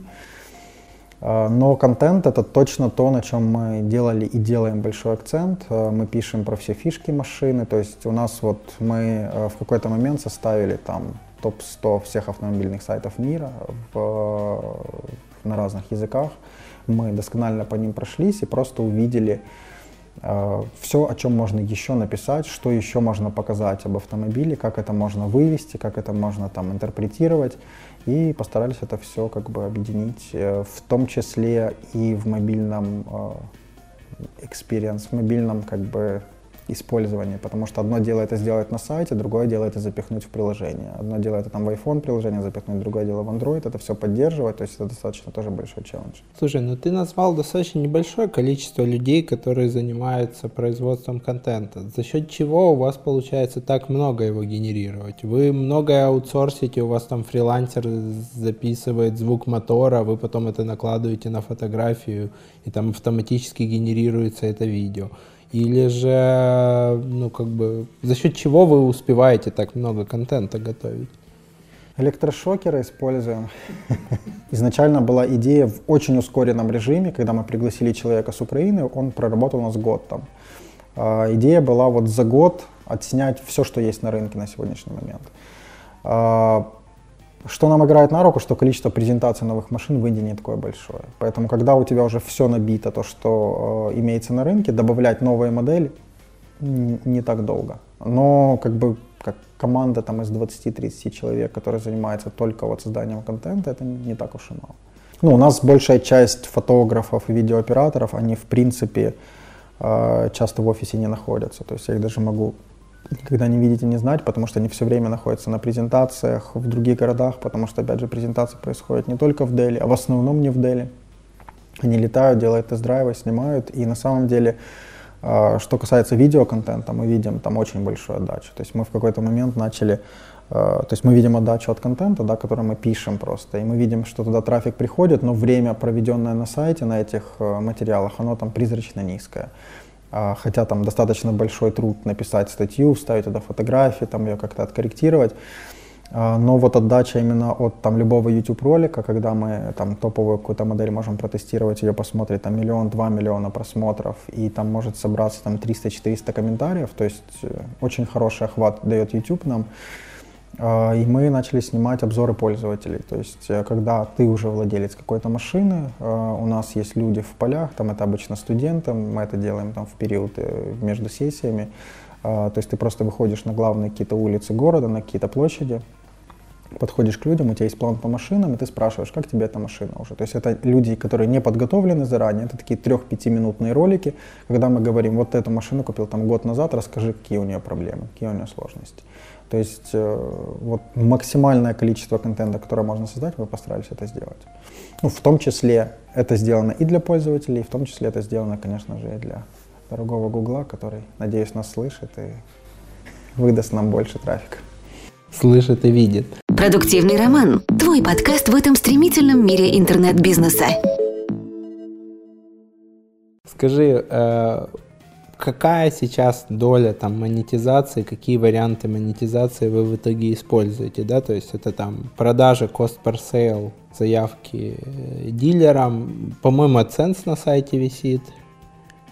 Э, но контент — это точно то, на чем мы делали и делаем большой акцент. Э, мы пишем про все фишки машины, то есть у нас вот мы в какой-то момент составили там топ-100 всех автомобильных сайтов мира в, на разных языках. Мы досконально по ним прошлись и просто увидели э, все, о чем можно еще написать, что еще можно показать об автомобиле, как это можно вывести, как это можно там интерпретировать. И постарались это все как бы объединить, э, в том числе и в мобильном э, experience, в мобильном как бы использовании, потому что одно дело это сделать на сайте, другое дело это запихнуть в приложение. Одно дело это там в iPhone приложение запихнуть, другое дело в Android, это все поддерживать, то есть это достаточно тоже большой челлендж. Слушай, ну ты назвал достаточно небольшое количество людей, которые занимаются производством контента. За счет чего у вас получается так много его генерировать? Вы многое аутсорсите, у вас там фрилансер записывает звук мотора, вы потом это накладываете на фотографию, и там автоматически генерируется это видео. Или же, ну, как бы, за счет чего вы успеваете так много контента готовить? Электрошокеры используем. Изначально была идея в очень ускоренном режиме, когда мы пригласили человека с Украины, он проработал у нас год там. А, идея была вот за год отснять все, что есть на рынке на сегодняшний момент. Что нам играет на руку, что количество презентаций новых машин в Индии не такое большое. Поэтому, когда у тебя уже все набито, то, что э, имеется на рынке, добавлять новые модели не, не так долго. Но как бы как команда там из 20-30 человек, которая занимается только вот созданием контента, это не так уж и мало. Ну, у нас большая часть фотографов и видеооператоров, они в принципе э, часто в офисе не находятся. То есть я их даже могу никогда не видеть и не знать, потому что они все время находятся на презентациях в других городах, потому что, опять же, презентации происходят не только в Дели, а в основном не в Дели. Они летают, делают тест-драйвы, снимают, и на самом деле, а, что касается видеоконтента, мы видим там очень большую отдачу. То есть мы в какой-то момент начали, а, то есть мы видим отдачу от контента, да, который мы пишем просто, и мы видим, что туда трафик приходит, но время, проведенное на сайте, на этих а, материалах, оно там призрачно низкое. А, хотя там достаточно большой труд написать статью, вставить туда фотографии, там ее как-то откорректировать. А, но вот отдача именно от там, любого YouTube ролика, когда мы там топовую какую-то модель можем протестировать, ее посмотреть, там миллион, два миллиона просмотров, и там может собраться там 300-400 комментариев, то есть э, очень хороший охват дает YouTube нам. А, и мы начали снимать обзоры пользователей. То есть, э, когда ты уже владелец какой-то машины, а, у нас есть люди в полях, там это обычно студенты, мы это делаем там в период э, между сессиями. А, то есть ты просто выходишь на главные какие-то улицы города, на какие-то площади, подходишь к людям, у тебя есть план по машинам, и ты спрашиваешь, как тебе эта машина уже. То есть это люди, которые не подготовлены заранее, это такие трех-пятиминутные ролики, когда мы говорим, вот эту машину купил там год назад, расскажи, какие у нее проблемы, какие у нее сложности. То есть э, вот максимальное количество контента, которое можно создать, мы постарались это сделать. Ну, в том числе это сделано и для пользователей, в том числе это сделано, конечно же, и для дорогого Гугла, который, надеюсь, нас слышит и выдаст нам больше трафика. Слышит и видит. Продуктивный роман. Твой подкаст в этом стремительном мире интернет-бизнеса. Скажи, э, какая сейчас доля там монетизации, какие варианты монетизации вы в итоге используете, да, то есть это там продажа, cost per sale, заявки э, дилерам, по-моему, AdSense на сайте висит,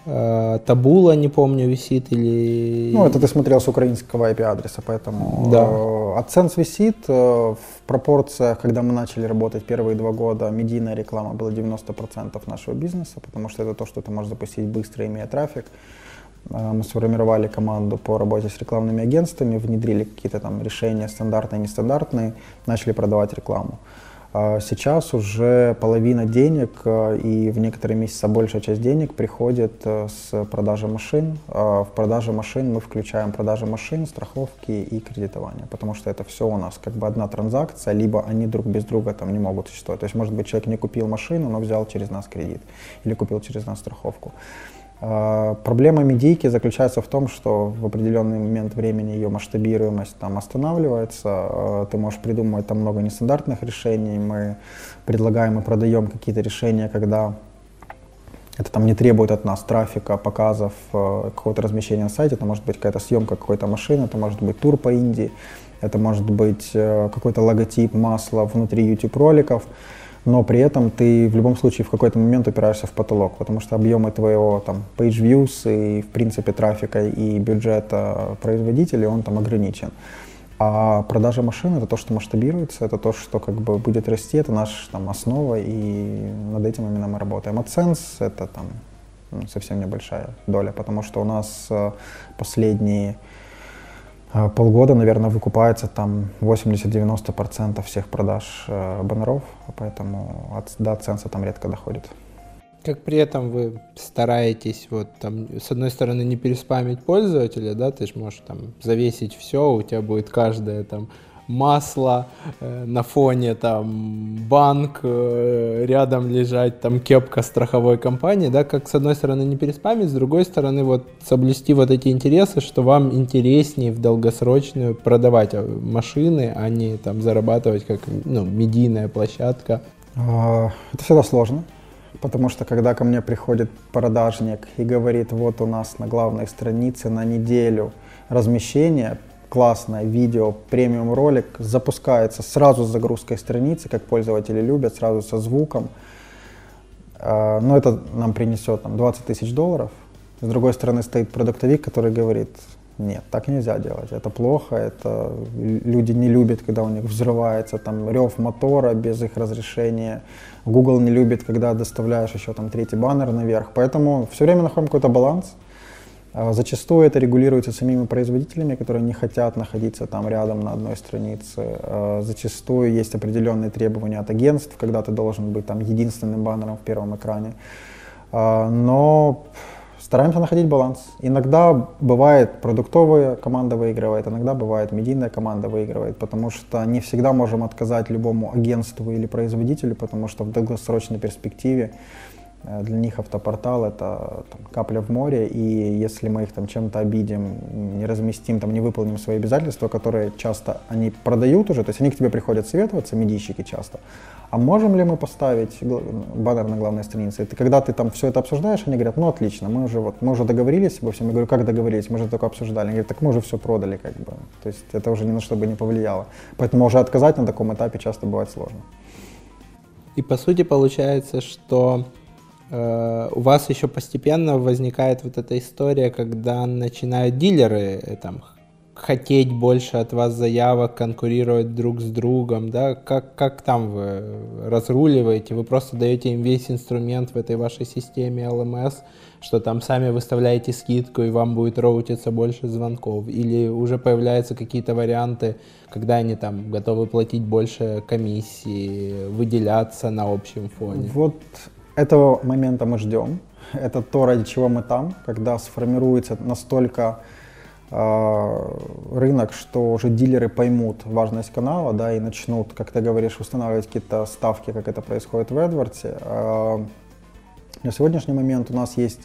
э, Табула, не помню, висит или... Ну, это ты смотрел с украинского IP-адреса, поэтому да. AdSense висит в пропорциях, когда мы начали работать первые два года, медийная реклама была 90% нашего бизнеса, потому что это то, что ты можешь запустить быстро, имея трафик. А, мы сформировали команду по работе с рекламными агентствами, внедрили какие-то там решения стандартные, нестандартные, начали продавать рекламу. А сейчас уже половина денег а, и в некоторые месяца большая часть денег приходит с продажи машин. В продаже машин мы включаем продажи машин, страховки и кредитование, потому что это все у нас как бы одна транзакция, либо они друг без друга там не могут существовать. То есть, может быть, человек не купил машину, но взял через нас кредит или купил через нас страховку. А, проблема медийки заключается в том, что в определенный момент времени ее масштабируемость там останавливается. А, ты можешь придумывать там много нестандартных решений. Мы предлагаем и продаем какие-то решения, когда это там не требует от нас трафика, показов, а, какого-то размещения на сайте. Это может быть какая-то съемка какой-то машины, это может быть тур по Индии, это может быть э, какой-то логотип, масло внутри YouTube роликов но при этом ты в любом случае в какой-то момент упираешься в потолок, потому что объемы твоего там page views и в принципе трафика и бюджета производителей, он там ограничен. А продажа машин это то, что масштабируется, это то, что как бы будет расти, это наша там основа, и над этим именно мы работаем. AdSense это там ну, совсем небольшая доля, потому что у нас э, последние полгода, наверное, выкупается там 80-90% всех продаж э, баннеров, поэтому от, до ценса там редко доходит. как при этом вы стараетесь вот там с одной стороны не переспамить пользователя, да, ты же можешь там завесить все, у тебя будет каждое там масло, э, на фоне там банк, э, рядом лежать там кепка страховой компании, да, как с одной стороны не переспамить, с другой стороны вот соблюсти вот эти интересы, что вам интереснее в долгосрочную продавать э, машины, а не там зарабатывать как ну, медийная площадка. А, это всегда сложно, потому что когда ко мне приходит продажник и говорит, вот у нас на главной странице на неделю размещение классное видео, премиум ролик запускается сразу с загрузкой страницы, как пользователи любят, сразу со звуком. А, но это нам принесет там, 20 тысяч долларов. С другой стороны стоит продуктовик, который говорит, нет, так нельзя делать, это плохо, это люди не любят, когда у них взрывается там рев мотора без их разрешения. Google не любит, когда доставляешь еще там третий баннер наверх. Поэтому все время находим какой-то баланс. А, зачастую это регулируется самими производителями, которые не хотят находиться там рядом на одной странице. А, зачастую есть определенные требования от агентств, когда ты должен быть там единственным баннером в первом экране. А, но стараемся находить баланс. Иногда бывает продуктовая команда выигрывает, иногда бывает медийная команда выигрывает, потому что не всегда можем отказать любому агентству или производителю, потому что в долгосрочной перспективе для них автопортал это там, капля в море, и если мы их там чем-то обидим, не разместим, там, не выполним свои обязательства, которые часто они продают уже, то есть они к тебе приходят советоваться, медийщики часто, а можем ли мы поставить баннер на главной странице? И ты, когда ты там все это обсуждаешь, они говорят, ну отлично, мы уже вот, мы уже договорились обо всем. Я говорю, как договорились? Мы же только обсуждали. Они говорят, так мы уже все продали, как бы. То есть это уже ни на что бы не повлияло. Поэтому уже отказать на таком этапе часто бывает сложно. И по сути получается, что Э, у вас еще постепенно возникает вот эта история, когда начинают дилеры э, там хотеть больше от вас заявок, конкурировать друг с другом, да, как, как там вы разруливаете, вы просто даете им весь инструмент в этой вашей системе LMS, что там сами выставляете скидку и вам будет роутиться больше звонков, или уже появляются какие-то варианты, когда они там готовы платить больше комиссии, выделяться на общем фоне? Вот этого момента мы ждем. Это то, ради чего мы там, когда сформируется настолько э, рынок, что уже дилеры поймут важность канала, да, и начнут, как ты говоришь, устанавливать какие-то ставки, как это происходит в AdWords. Э, на сегодняшний момент у нас есть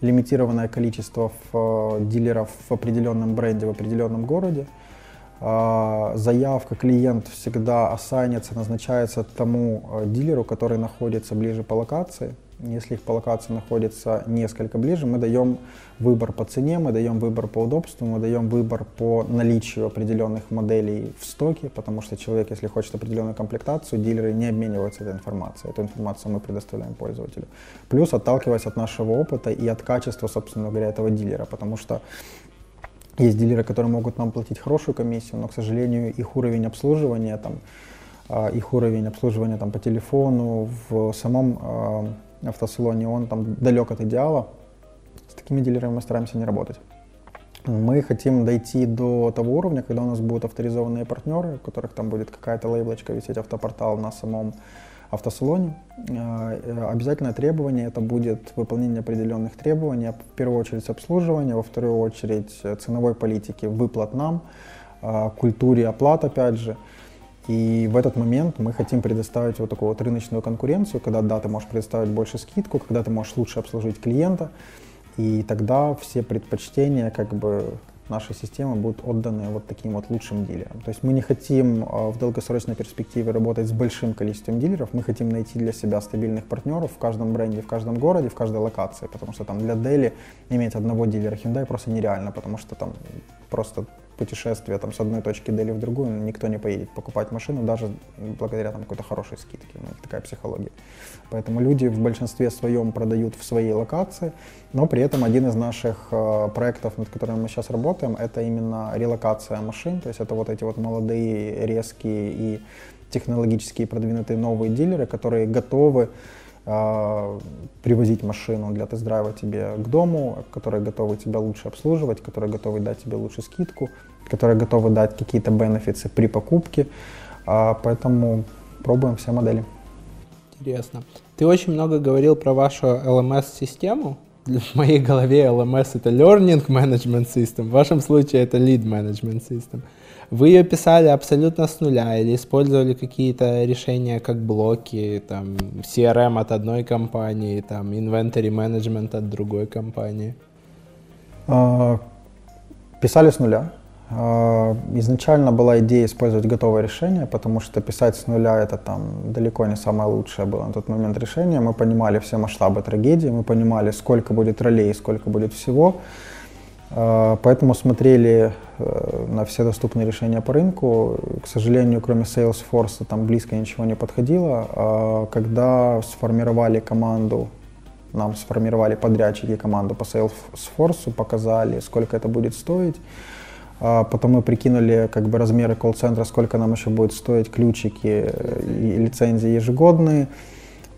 лимитированное количество э, дилеров в определенном бренде, в определенном городе. А, заявка, клиент всегда ассайнится, назначается тому э, дилеру, который находится ближе по локации. Если их по локации находится несколько ближе, мы даем выбор по цене, мы даем выбор по удобству, мы даем выбор по наличию определенных моделей в стоке, потому что человек, если хочет определенную комплектацию, дилеры не обмениваются этой информацией. Эту информацию мы предоставляем пользователю. Плюс отталкиваясь от нашего опыта и от качества, собственно говоря, этого дилера, потому что есть дилеры, которые могут нам платить хорошую комиссию, но, к сожалению, их уровень обслуживания, там, а, их уровень обслуживания там, по телефону, в самом э, автосалоне, он там далек от идеала. С такими дилерами мы стараемся не работать. Мы хотим дойти до того уровня, когда у нас будут авторизованные партнеры, у которых там будет какая-то лейблочка висеть автопортал на самом автосалоне. Э, обязательное требование это будет выполнение определенных требований, в первую очередь обслуживания, во вторую очередь э, ценовой политики, выплат нам, э, культуре оплат опять же. И в этот момент мы хотим предоставить вот такую вот рыночную конкуренцию, когда да, ты можешь предоставить больше скидку, когда ты можешь лучше обслужить клиента, и тогда все предпочтения как бы наши системы будут отданы вот таким вот лучшим дилерам. То есть мы не хотим а, в долгосрочной перспективе работать с большим количеством дилеров, мы хотим найти для себя стабильных партнеров в каждом бренде, в каждом городе, в каждой локации, потому что там для Дели иметь одного дилера Hyundai просто нереально, потому что там просто путешествие там, с одной точки Дели в другую, никто не поедет покупать машину, даже благодаря там, какой-то хорошей скидке. Ну, такая психология. Поэтому люди в большинстве своем продают в своей локации, но при этом один из наших э, проектов, над которыми мы сейчас работаем, это именно релокация машин. То есть это вот эти вот молодые, резкие и технологически продвинутые новые дилеры, которые готовы привозить машину для тест-драйва тебе к дому, которые готовы тебя лучше обслуживать, которые готовы дать тебе лучше скидку, которые готовы дать какие-то бенефиты при покупке. Э, поэтому пробуем все модели. Интересно. Ты очень много говорил про вашу LMS-систему. В моей голове LMS — это Learning Management System, в вашем случае это Lead Management System. Вы ее писали абсолютно с нуля или использовали какие-то решения как блоки, там, CRM от одной компании, там, Inventory Management от другой компании? А, писали с нуля. А, изначально была идея использовать готовое решение, потому что писать с нуля это там далеко не самое лучшее было на тот момент решение. Мы понимали все масштабы трагедии, мы понимали, сколько будет ролей, сколько будет всего. А, поэтому смотрели э, на все доступные решения по рынку. К сожалению, кроме Salesforce там близко ничего не подходило. А когда сформировали команду, нам сформировали подрядчики команду по Salesforce, показали, сколько это будет стоить, а потом мы прикинули как бы размеры колл-центра, сколько нам еще будет стоить ключики и лицензии ежегодные.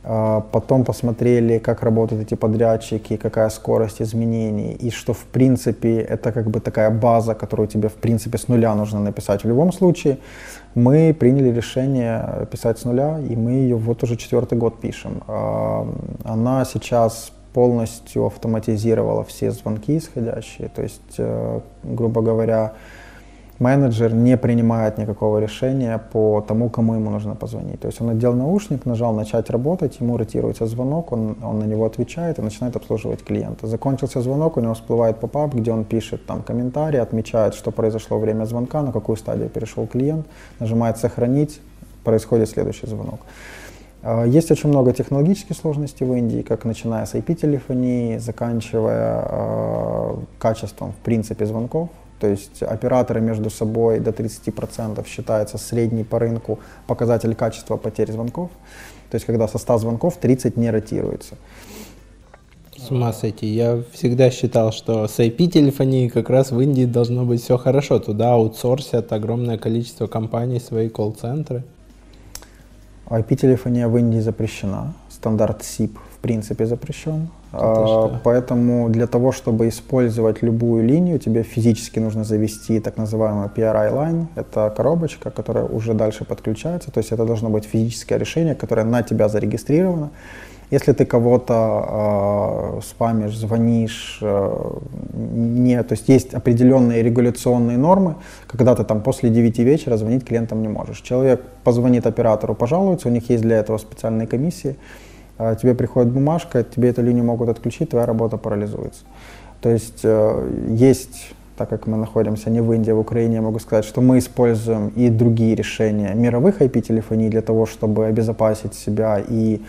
А потом посмотрели, как работают эти подрядчики, какая скорость изменений, и что в принципе это как бы такая база, которую тебе в принципе с нуля нужно написать. В любом случае мы приняли решение писать с нуля, и мы ее вот уже четвертый год пишем. А, она сейчас полностью автоматизировала все звонки исходящие. То есть, э, грубо говоря, менеджер не принимает никакого решения по тому, кому ему нужно позвонить. То есть он надел наушник, нажал начать работать, ему ротируется звонок, он, он на него отвечает и начинает обслуживать клиента. Закончился звонок, у него всплывает попап, где он пишет там комментарий, отмечает, что произошло время звонка, на какую стадию перешел клиент, нажимает «Сохранить», происходит следующий звонок. А, есть очень много технологических сложностей в Индии, как начиная с IP-телефонии, заканчивая э, качеством, в принципе, звонков. То есть операторы между собой до 30% считается средний по рынку показатель качества потерь звонков. То есть когда со 100 звонков 30 не ротируется. С ума сойти. Я всегда считал, что с IP-телефонией как раз в Индии должно быть все хорошо. Туда аутсорсят огромное количество компаний свои колл-центры. IP-телефония в Индии запрещена. Стандарт SIP в принципе запрещен. А, поэтому для того, чтобы использовать любую линию, тебе физически нужно завести так называемую PRI line. Это коробочка, которая уже дальше подключается. То есть это должно быть физическое решение, которое на тебя зарегистрировано. Если ты кого-то э, спамишь, звонишь, э, не, то есть есть определенные регуляционные нормы, когда ты там после 9 вечера звонить клиентам не можешь. Человек позвонит оператору, пожалуется, у них есть для этого специальные комиссии, тебе приходит бумажка, тебе эту линию могут отключить, твоя работа парализуется. То есть э, есть так как мы находимся не в Индии, а в Украине, я могу сказать, что мы используем и другие решения мировых IP-телефоний для того, чтобы обезопасить себя и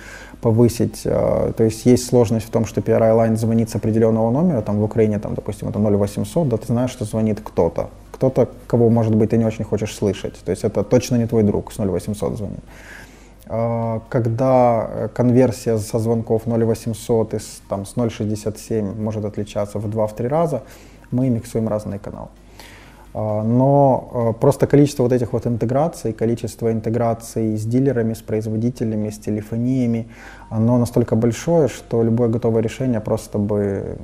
повысить. Э, то есть есть сложность в том, что PRI Line звонит с определенного номера, там в Украине, там, допустим, это 0800, да ты знаешь, что звонит кто-то. Кто-то, кого, может быть, ты не очень хочешь слышать. То есть это точно не твой друг с 0800 звонит. Э, когда конверсия со звонков 0800 и с, там, с 0,67 может отличаться в 2-3 раза, мы миксуем разные каналы. А, но а, просто количество вот этих вот интеграций, количество интеграций с дилерами, с производителями, с телефониями, оно настолько большое, что любое готовое решение просто бы,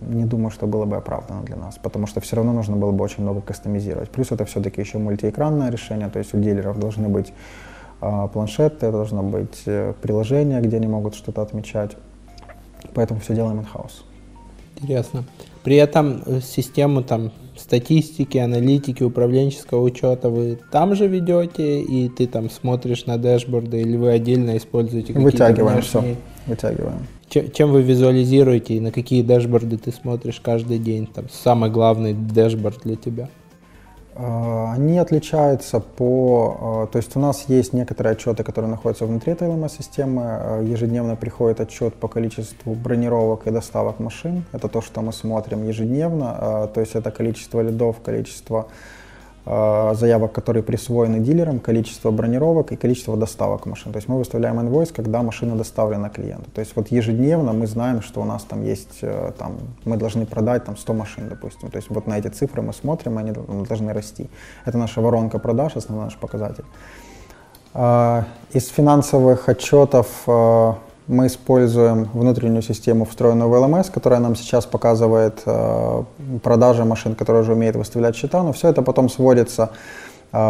не думаю, что было бы оправдано для нас, потому что все равно нужно было бы очень много кастомизировать. Плюс это все-таки еще мультиэкранное решение, то есть у дилеров должны быть э, планшеты, должно быть э, приложение, где они могут что-то отмечать. Поэтому все делаем in-house. Интересно. При этом э, систему там статистики, аналитики, управленческого учета вы там же ведете, и ты там смотришь на дэшборды, или вы отдельно используете какие-то Вытягиваем внешние... все, вытягиваем. Чем, чем вы визуализируете и на какие дэшборды ты смотришь каждый день? Там самый главный дэшборд для тебя? А, они отличаются по... А, то есть у нас есть некоторые отчеты, которые находятся внутри этой LMS-системы. А, ежедневно приходит отчет по количеству бронировок и доставок машин. Это то, что мы смотрим ежедневно. То есть это количество лидов, количество Э, заявок, которые присвоены дилерам, количество бронировок и количество доставок машин. То есть мы выставляем инвойс, когда машина доставлена клиенту. То есть вот ежедневно мы знаем, что у нас там есть, э, там, мы должны продать там 100 машин, допустим. То есть вот на эти цифры мы смотрим, они должны расти. Это наша воронка продаж, основной наш показатель. Э, из финансовых отчетов мы используем внутреннюю систему, встроенную в LMS, которая нам сейчас показывает э, продажи машин, которые уже умеют выставлять счета, но все это потом сводится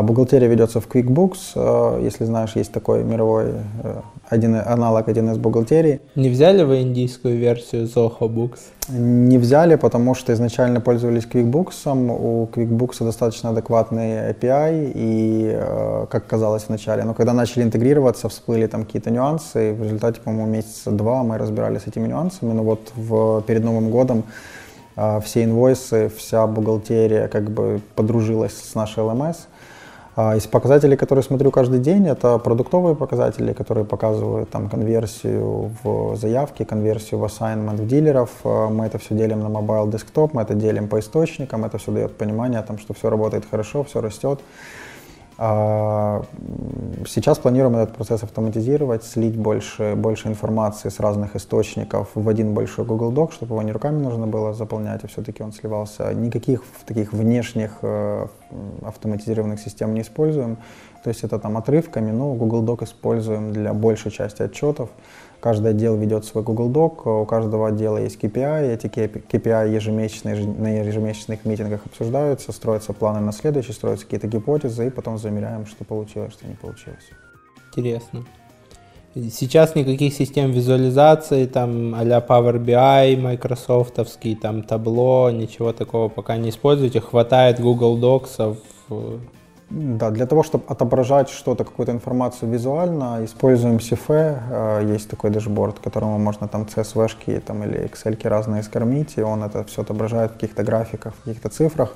бухгалтерия ведется в QuickBooks. А, если знаешь, есть такой мировой э, один, аналог 1С бухгалтерии. Не взяли вы индийскую версию Zoho Books? Не взяли, потому что изначально пользовались QuickBooks. У QuickBooks достаточно адекватный API, и, э, как казалось вначале, но когда начали интегрироваться, всплыли там какие-то нюансы, и в результате, по-моему, месяца два мы разбирались с этими нюансами, но вот в, перед Новым годом э, все инвойсы, вся бухгалтерия как бы подружилась с нашей LMS, а из показателей, которые смотрю каждый день, это продуктовые показатели, которые показывают там конверсию в заявки, конверсию в assignment в дилеров. А, мы это все делим на mobile desktop, мы это делим по источникам, это все дает понимание, там, что все работает хорошо, все растет. А, сейчас планируем этот процесс автоматизировать, слить больше, больше информации с разных источников в один большой Google Doc, чтобы его не руками нужно было заполнять, а все-таки он сливался. Никаких таких внешних э, автоматизированных систем не используем. То есть это там отрывками, но Google Doc используем для большей части отчетов. Каждый отдел ведет свой Google Doc, у каждого отдела есть KPI, эти KPI ежемесячные, на ежемесячных митингах обсуждаются, строятся планы на следующий, строятся какие-то гипотезы, и потом замеряем, что получилось, что не получилось. Интересно. Сейчас никаких систем визуализации, там а-ля Power BI, майкрософтовский, там табло, ничего такого пока не используете. Хватает Google Docs да, для того, чтобы отображать что-то, какую-то информацию визуально, используем CFE. Э, есть такой дашборд, которому можно там CSV-шки там, или Excel разные скормить, и он это все отображает в каких-то графиках, в каких-то цифрах.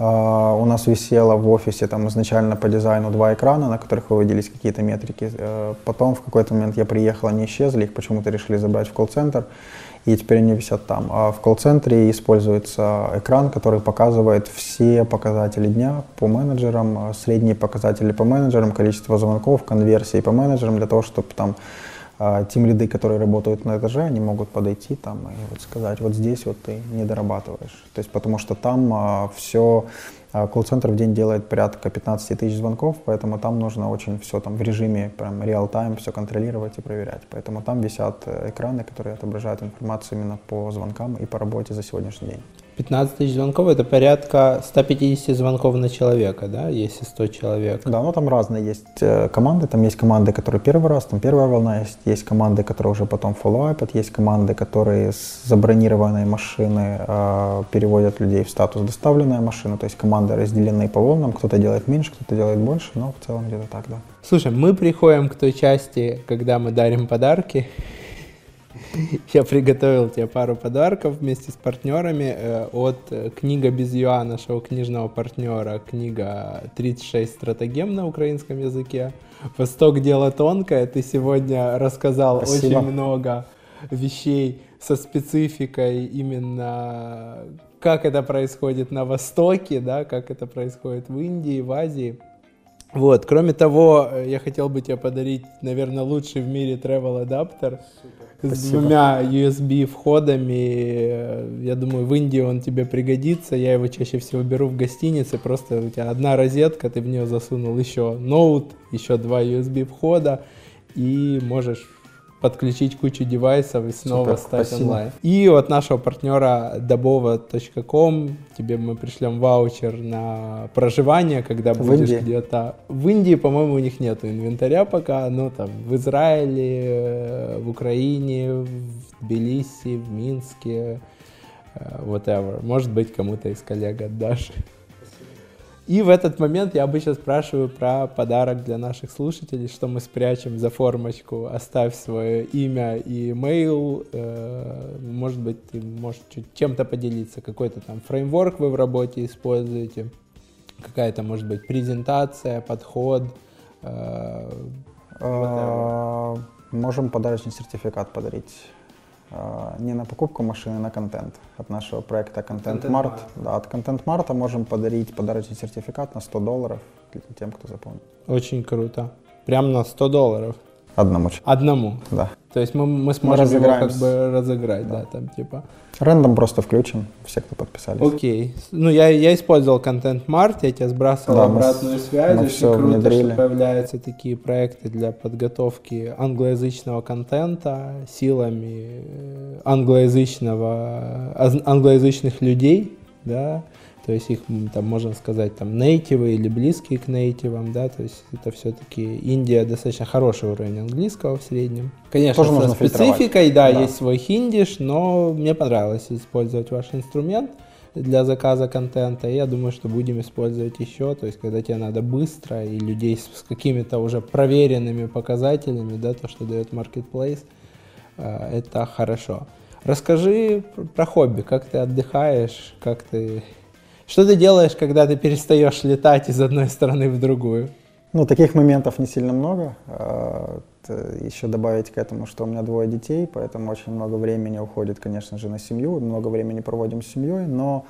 Uh, у нас висело в офисе там изначально по дизайну два экрана, на которых выводились какие-то метрики. Uh, потом в какой-то момент я приехал, они исчезли, их почему-то решили забрать в колл-центр и теперь они висят там. А в колл-центре используется экран, который показывает все показатели дня по менеджерам, а средние показатели по менеджерам, количество звонков, конверсии по менеджерам, для того, чтобы там а, тем лиды, которые работают на этаже, они могут подойти там и вот сказать, вот здесь вот ты не дорабатываешь. То есть потому что там а, все колл-центр в день делает порядка 15 тысяч звонков, поэтому там нужно очень все там в режиме прям реал-тайм все контролировать и проверять. Поэтому там висят э, экраны, которые отображают информацию именно по звонкам и по работе за сегодняшний день. 15 тысяч звонков это порядка 150 звонков на человека, да, если 100 человек. Да, ну там разные есть э, команды. Там есть команды, которые первый раз, там первая волна есть. Есть команды, которые уже потом фоллоуапят. Есть команды, которые с забронированной машины э, переводят людей в статус доставленная машина. То есть команды разделены по волнам. Кто-то делает меньше, кто-то делает больше, но в целом где-то так, да. Слушай, мы приходим к той части, когда мы дарим подарки. Я приготовил тебе пару подарков вместе с партнерами э, от э, книга без юа нашего книжного партнера, книга 36 стратегем на украинском языке. Восток дело тонкое. Ты сегодня рассказал Спасибо. очень много вещей со спецификой именно как это происходит на Востоке, да, как это происходит в Индии, в Азии. Вот, кроме того, э, я хотел бы тебе подарить, наверное, лучший в мире travel адаптер с Спасибо. двумя USB входами. Я думаю, в Индии он тебе пригодится. Я его чаще всего беру в гостинице. Просто у тебя одна розетка, ты в нее засунул еще ноут, еще два USB входа и можешь подключить кучу девайсов и снова Супер, стать спасибо. онлайн. И от нашего партнера dobova.com тебе мы пришлем ваучер на проживание, когда в будешь где-то... В Индии, по-моему, у них нет инвентаря пока, но там в Израиле, э, в Украине, в Тбилиси, в Минске, э, whatever. Может быть, кому-то из коллег отдашь. И в этот момент я обычно спрашиваю про подарок для наших слушателей, что мы спрячем за формочку. Оставь свое имя и имейл. Э, может быть, ты можешь чем-то поделиться. Какой-то там фреймворк вы в работе используете. Какая-то, может быть, презентация, подход. Э, а, можем подарочный сертификат подарить не на покупку машины, а на контент. От нашего проекта Content, Mart. Да, от Content Mart можем подарить подарочный сертификат на 100 долларов тем, кто запомнит. Очень круто. Прям на 100 долларов. Одному. Одному? Да. То есть мы, мы сможем мы его как бы разыграть, да. да, там типа. Рандом просто включим, все, кто подписались. Окей. Ну, я, я использовал Content Mart, я тебе сбрасывал да, обратную мы, связь. Мы Очень все круто, внедрили. что появляются такие проекты для подготовки англоязычного контента силами э, англоязычного, англоязычных людей, да, то есть их, там, можно сказать, там, нейтивы или близкие к нейтивам, да, то есть это все-таки Индия достаточно хороший уровень английского в среднем. Конечно, Тоже со спецификой, да, да, есть свой хиндиш, но мне понравилось использовать ваш инструмент для заказа контента. Я думаю, что будем использовать еще, то есть когда тебе надо быстро и людей с, с какими-то уже проверенными показателями, да, то, что дает Marketplace, э, это хорошо. Расскажи про хобби, как ты отдыхаешь, как ты что ты делаешь, когда ты перестаешь летать из одной страны в другую? Ну, таких моментов не сильно много. А, еще добавить к этому, что у меня двое детей, поэтому очень много времени уходит, конечно же, на семью. Много времени проводим с семьей, но,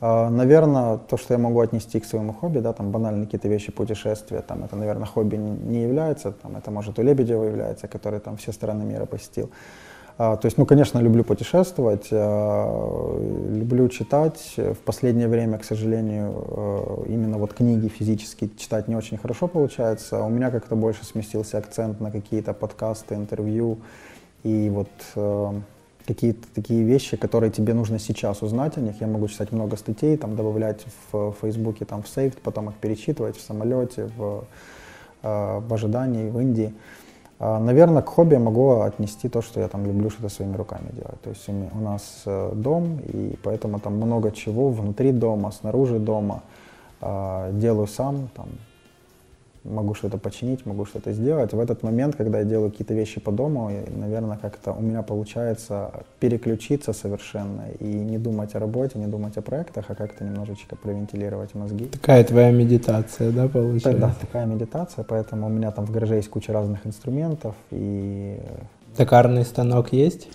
а, наверное, то, что я могу отнести к своему хобби, да, там банальные какие-то вещи, путешествия, там это, наверное, хобби не является, там это может у Лебедева является, который там все страны мира посетил. А, то есть, ну, конечно, люблю путешествовать, а, люблю читать. В последнее время, к сожалению, а, именно вот книги физически читать не очень хорошо получается. У меня как-то больше сместился акцент на какие-то подкасты, интервью и вот какие-то такие вещи, которые тебе нужно сейчас узнать о них. Я могу читать много статей, там добавлять в Фейсбуке, там в сейф, потом их перечитывать в самолете, в, в ожидании, в Индии. А, Наверное, к хобби могу отнести то, что я там люблю что-то своими руками делать. То есть у нас э, дом, и поэтому там много чего внутри дома, снаружи дома а, делаю сам, там, могу что-то починить, могу что-то сделать. В этот момент, когда я делаю какие-то вещи по дому, наверное, как-то у меня получается переключиться совершенно и не думать о работе, не думать о проектах, а как-то немножечко провентилировать мозги. Такая твоя медитация, да, получается? Да, такая медитация, поэтому у меня там в гараже есть куча разных инструментов и... Токарный станок есть?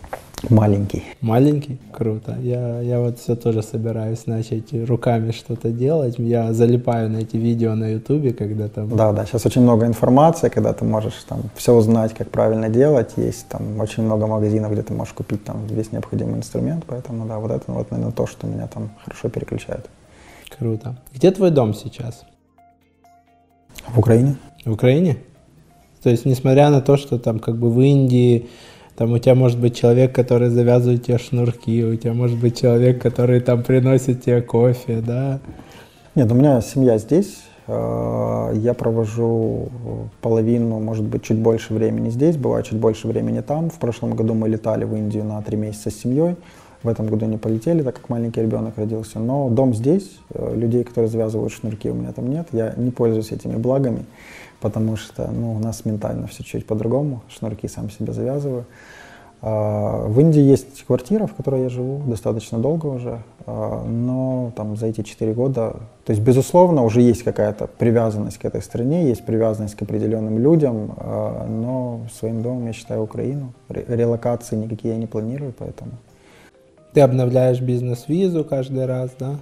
Маленький. Маленький? Круто. Я, я вот все тоже собираюсь начать руками что-то делать. Я залипаю на эти видео на ютубе, когда там... Да, да, сейчас очень много информации, когда ты можешь там все узнать, как правильно делать. Есть там очень много магазинов, где ты можешь купить там весь необходимый инструмент. Поэтому, да, вот это вот, наверное, то, что меня там хорошо переключает. Круто. Где твой дом сейчас? В Украине. В Украине? То есть, несмотря на то, что там как бы в Индии там у тебя может быть человек, который завязывает тебе шнурки, у тебя может быть человек, который там приносит тебе кофе, да? Нет, у меня семья здесь. Э, я провожу половину, может быть, чуть больше времени здесь, бывает чуть больше времени там. В прошлом году мы летали в Индию на три месяца с семьей. В этом году не полетели, так как маленький ребенок родился. Но дом здесь, э, людей, которые завязывают шнурки, у меня там нет. Я не пользуюсь этими благами потому что ну, у нас ментально все чуть по-другому, шнурки сам себе завязываю. А, в Индии есть квартира, в которой я живу достаточно долго уже, а, но там за эти четыре года, то есть безусловно уже есть какая-то привязанность к этой стране, есть привязанность к определенным людям, а, но своим домом я считаю Украину. Релокации никакие я не планирую, поэтому. Ты обновляешь бизнес-визу каждый раз, да?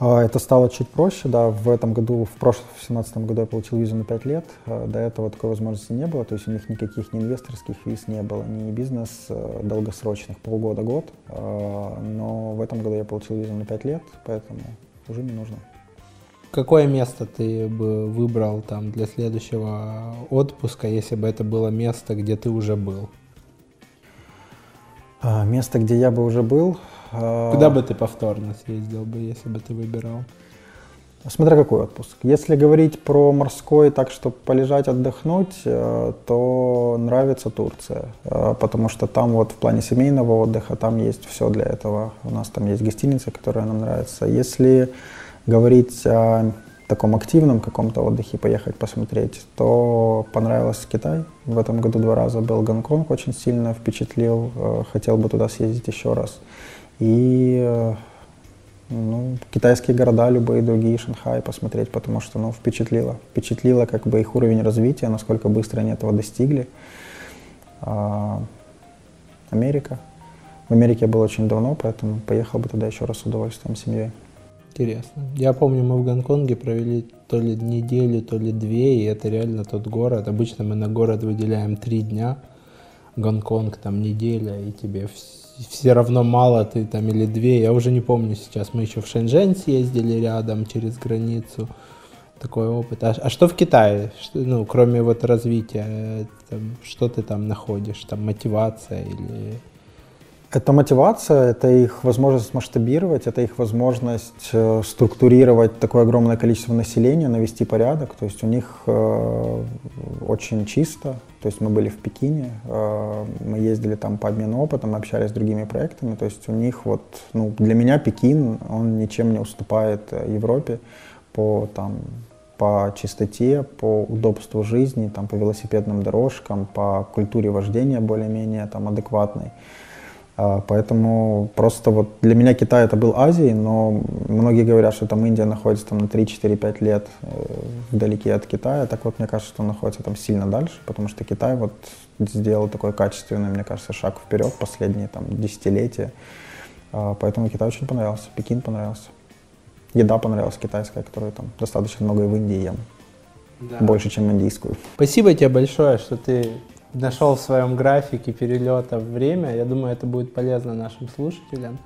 А, это стало чуть проще, да, в этом году, в прошлом, в 2017 году я получил визу на 5 лет, а, до этого такой возможности не было, то есть у них никаких ни инвесторских виз не было, ни бизнес э, долгосрочных, полгода-год, а, но в этом году я получил визу на 5 лет, поэтому уже не нужно. Какое место ты бы выбрал там для следующего отпуска, если бы это было место, где ты уже был? Место, где я бы уже был, Куда бы ты повторно съездил бы, если бы ты выбирал? Смотря какой отпуск. Если говорить про морской, так что полежать, отдохнуть, э, то нравится Турция, э, потому что там вот в плане семейного отдыха там есть все для этого. У нас там есть гостиница, которая нам нравится. Если говорить о таком активном каком-то отдыхе, поехать посмотреть, то понравился Китай. В этом году два раза был Гонконг, очень сильно впечатлил, э, хотел бы туда съездить еще раз. И э, ну, китайские города, любые другие, Шанхай посмотреть, потому что ну, впечатлило. Впечатлило как бы их уровень развития, насколько быстро они этого достигли. А, Америка. В Америке я был очень давно, поэтому поехал бы туда еще раз с удовольствием с семьей. Интересно. Я помню, мы в Гонконге провели то ли неделю, то ли две, и это реально тот город. Обычно мы на город выделяем три дня. Гонконг там неделя, и тебе все равно мало ты там или две, я уже не помню сейчас. Мы еще в Шэньчжэнь съездили рядом через границу. Такой опыт. А, а что в Китае? Что, ну, кроме вот развития, там, что ты там находишь? Там мотивация или... Это мотивация, это их возможность масштабировать, это их возможность э, структурировать такое огромное количество населения, навести порядок. То есть у них э, очень чисто. То есть мы были в Пекине, э, мы ездили там по обмену опытом, общались с другими проектами. То есть у них вот, ну, для меня Пекин, он ничем не уступает Европе по там по чистоте, по удобству жизни, там, по велосипедным дорожкам, по культуре вождения более-менее там, адекватной. А, поэтому просто вот для меня Китай это был Азией, но многие говорят, что там Индия находится там на 3-4-5 лет э, вдалеке от Китая. Так вот, мне кажется, что он находится там сильно дальше, потому что Китай вот сделал такой качественный, мне кажется, шаг вперед последние там десятилетия. А, поэтому Китай очень понравился, Пекин понравился. Еда понравилась китайская, которую там достаточно много и в Индии ем. Да. Больше, чем индийскую. Спасибо тебе большое, что ты нашел в своем графике перелета время. Я думаю, это будет полезно нашим слушателям.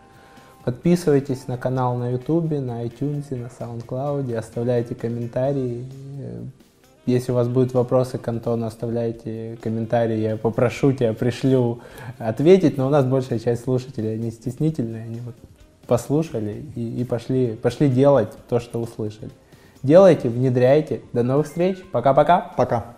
Подписывайтесь на канал на YouTube, на iTunes, на SoundCloud, оставляйте комментарии. Если у вас будут вопросы к Антону, оставляйте комментарии, я попрошу тебя, пришлю ответить, но у нас большая часть слушателей, они стеснительные, они вот послушали и, и пошли, пошли делать то, что услышали. Делайте, внедряйте. До новых встреч. Пока-пока. Пока.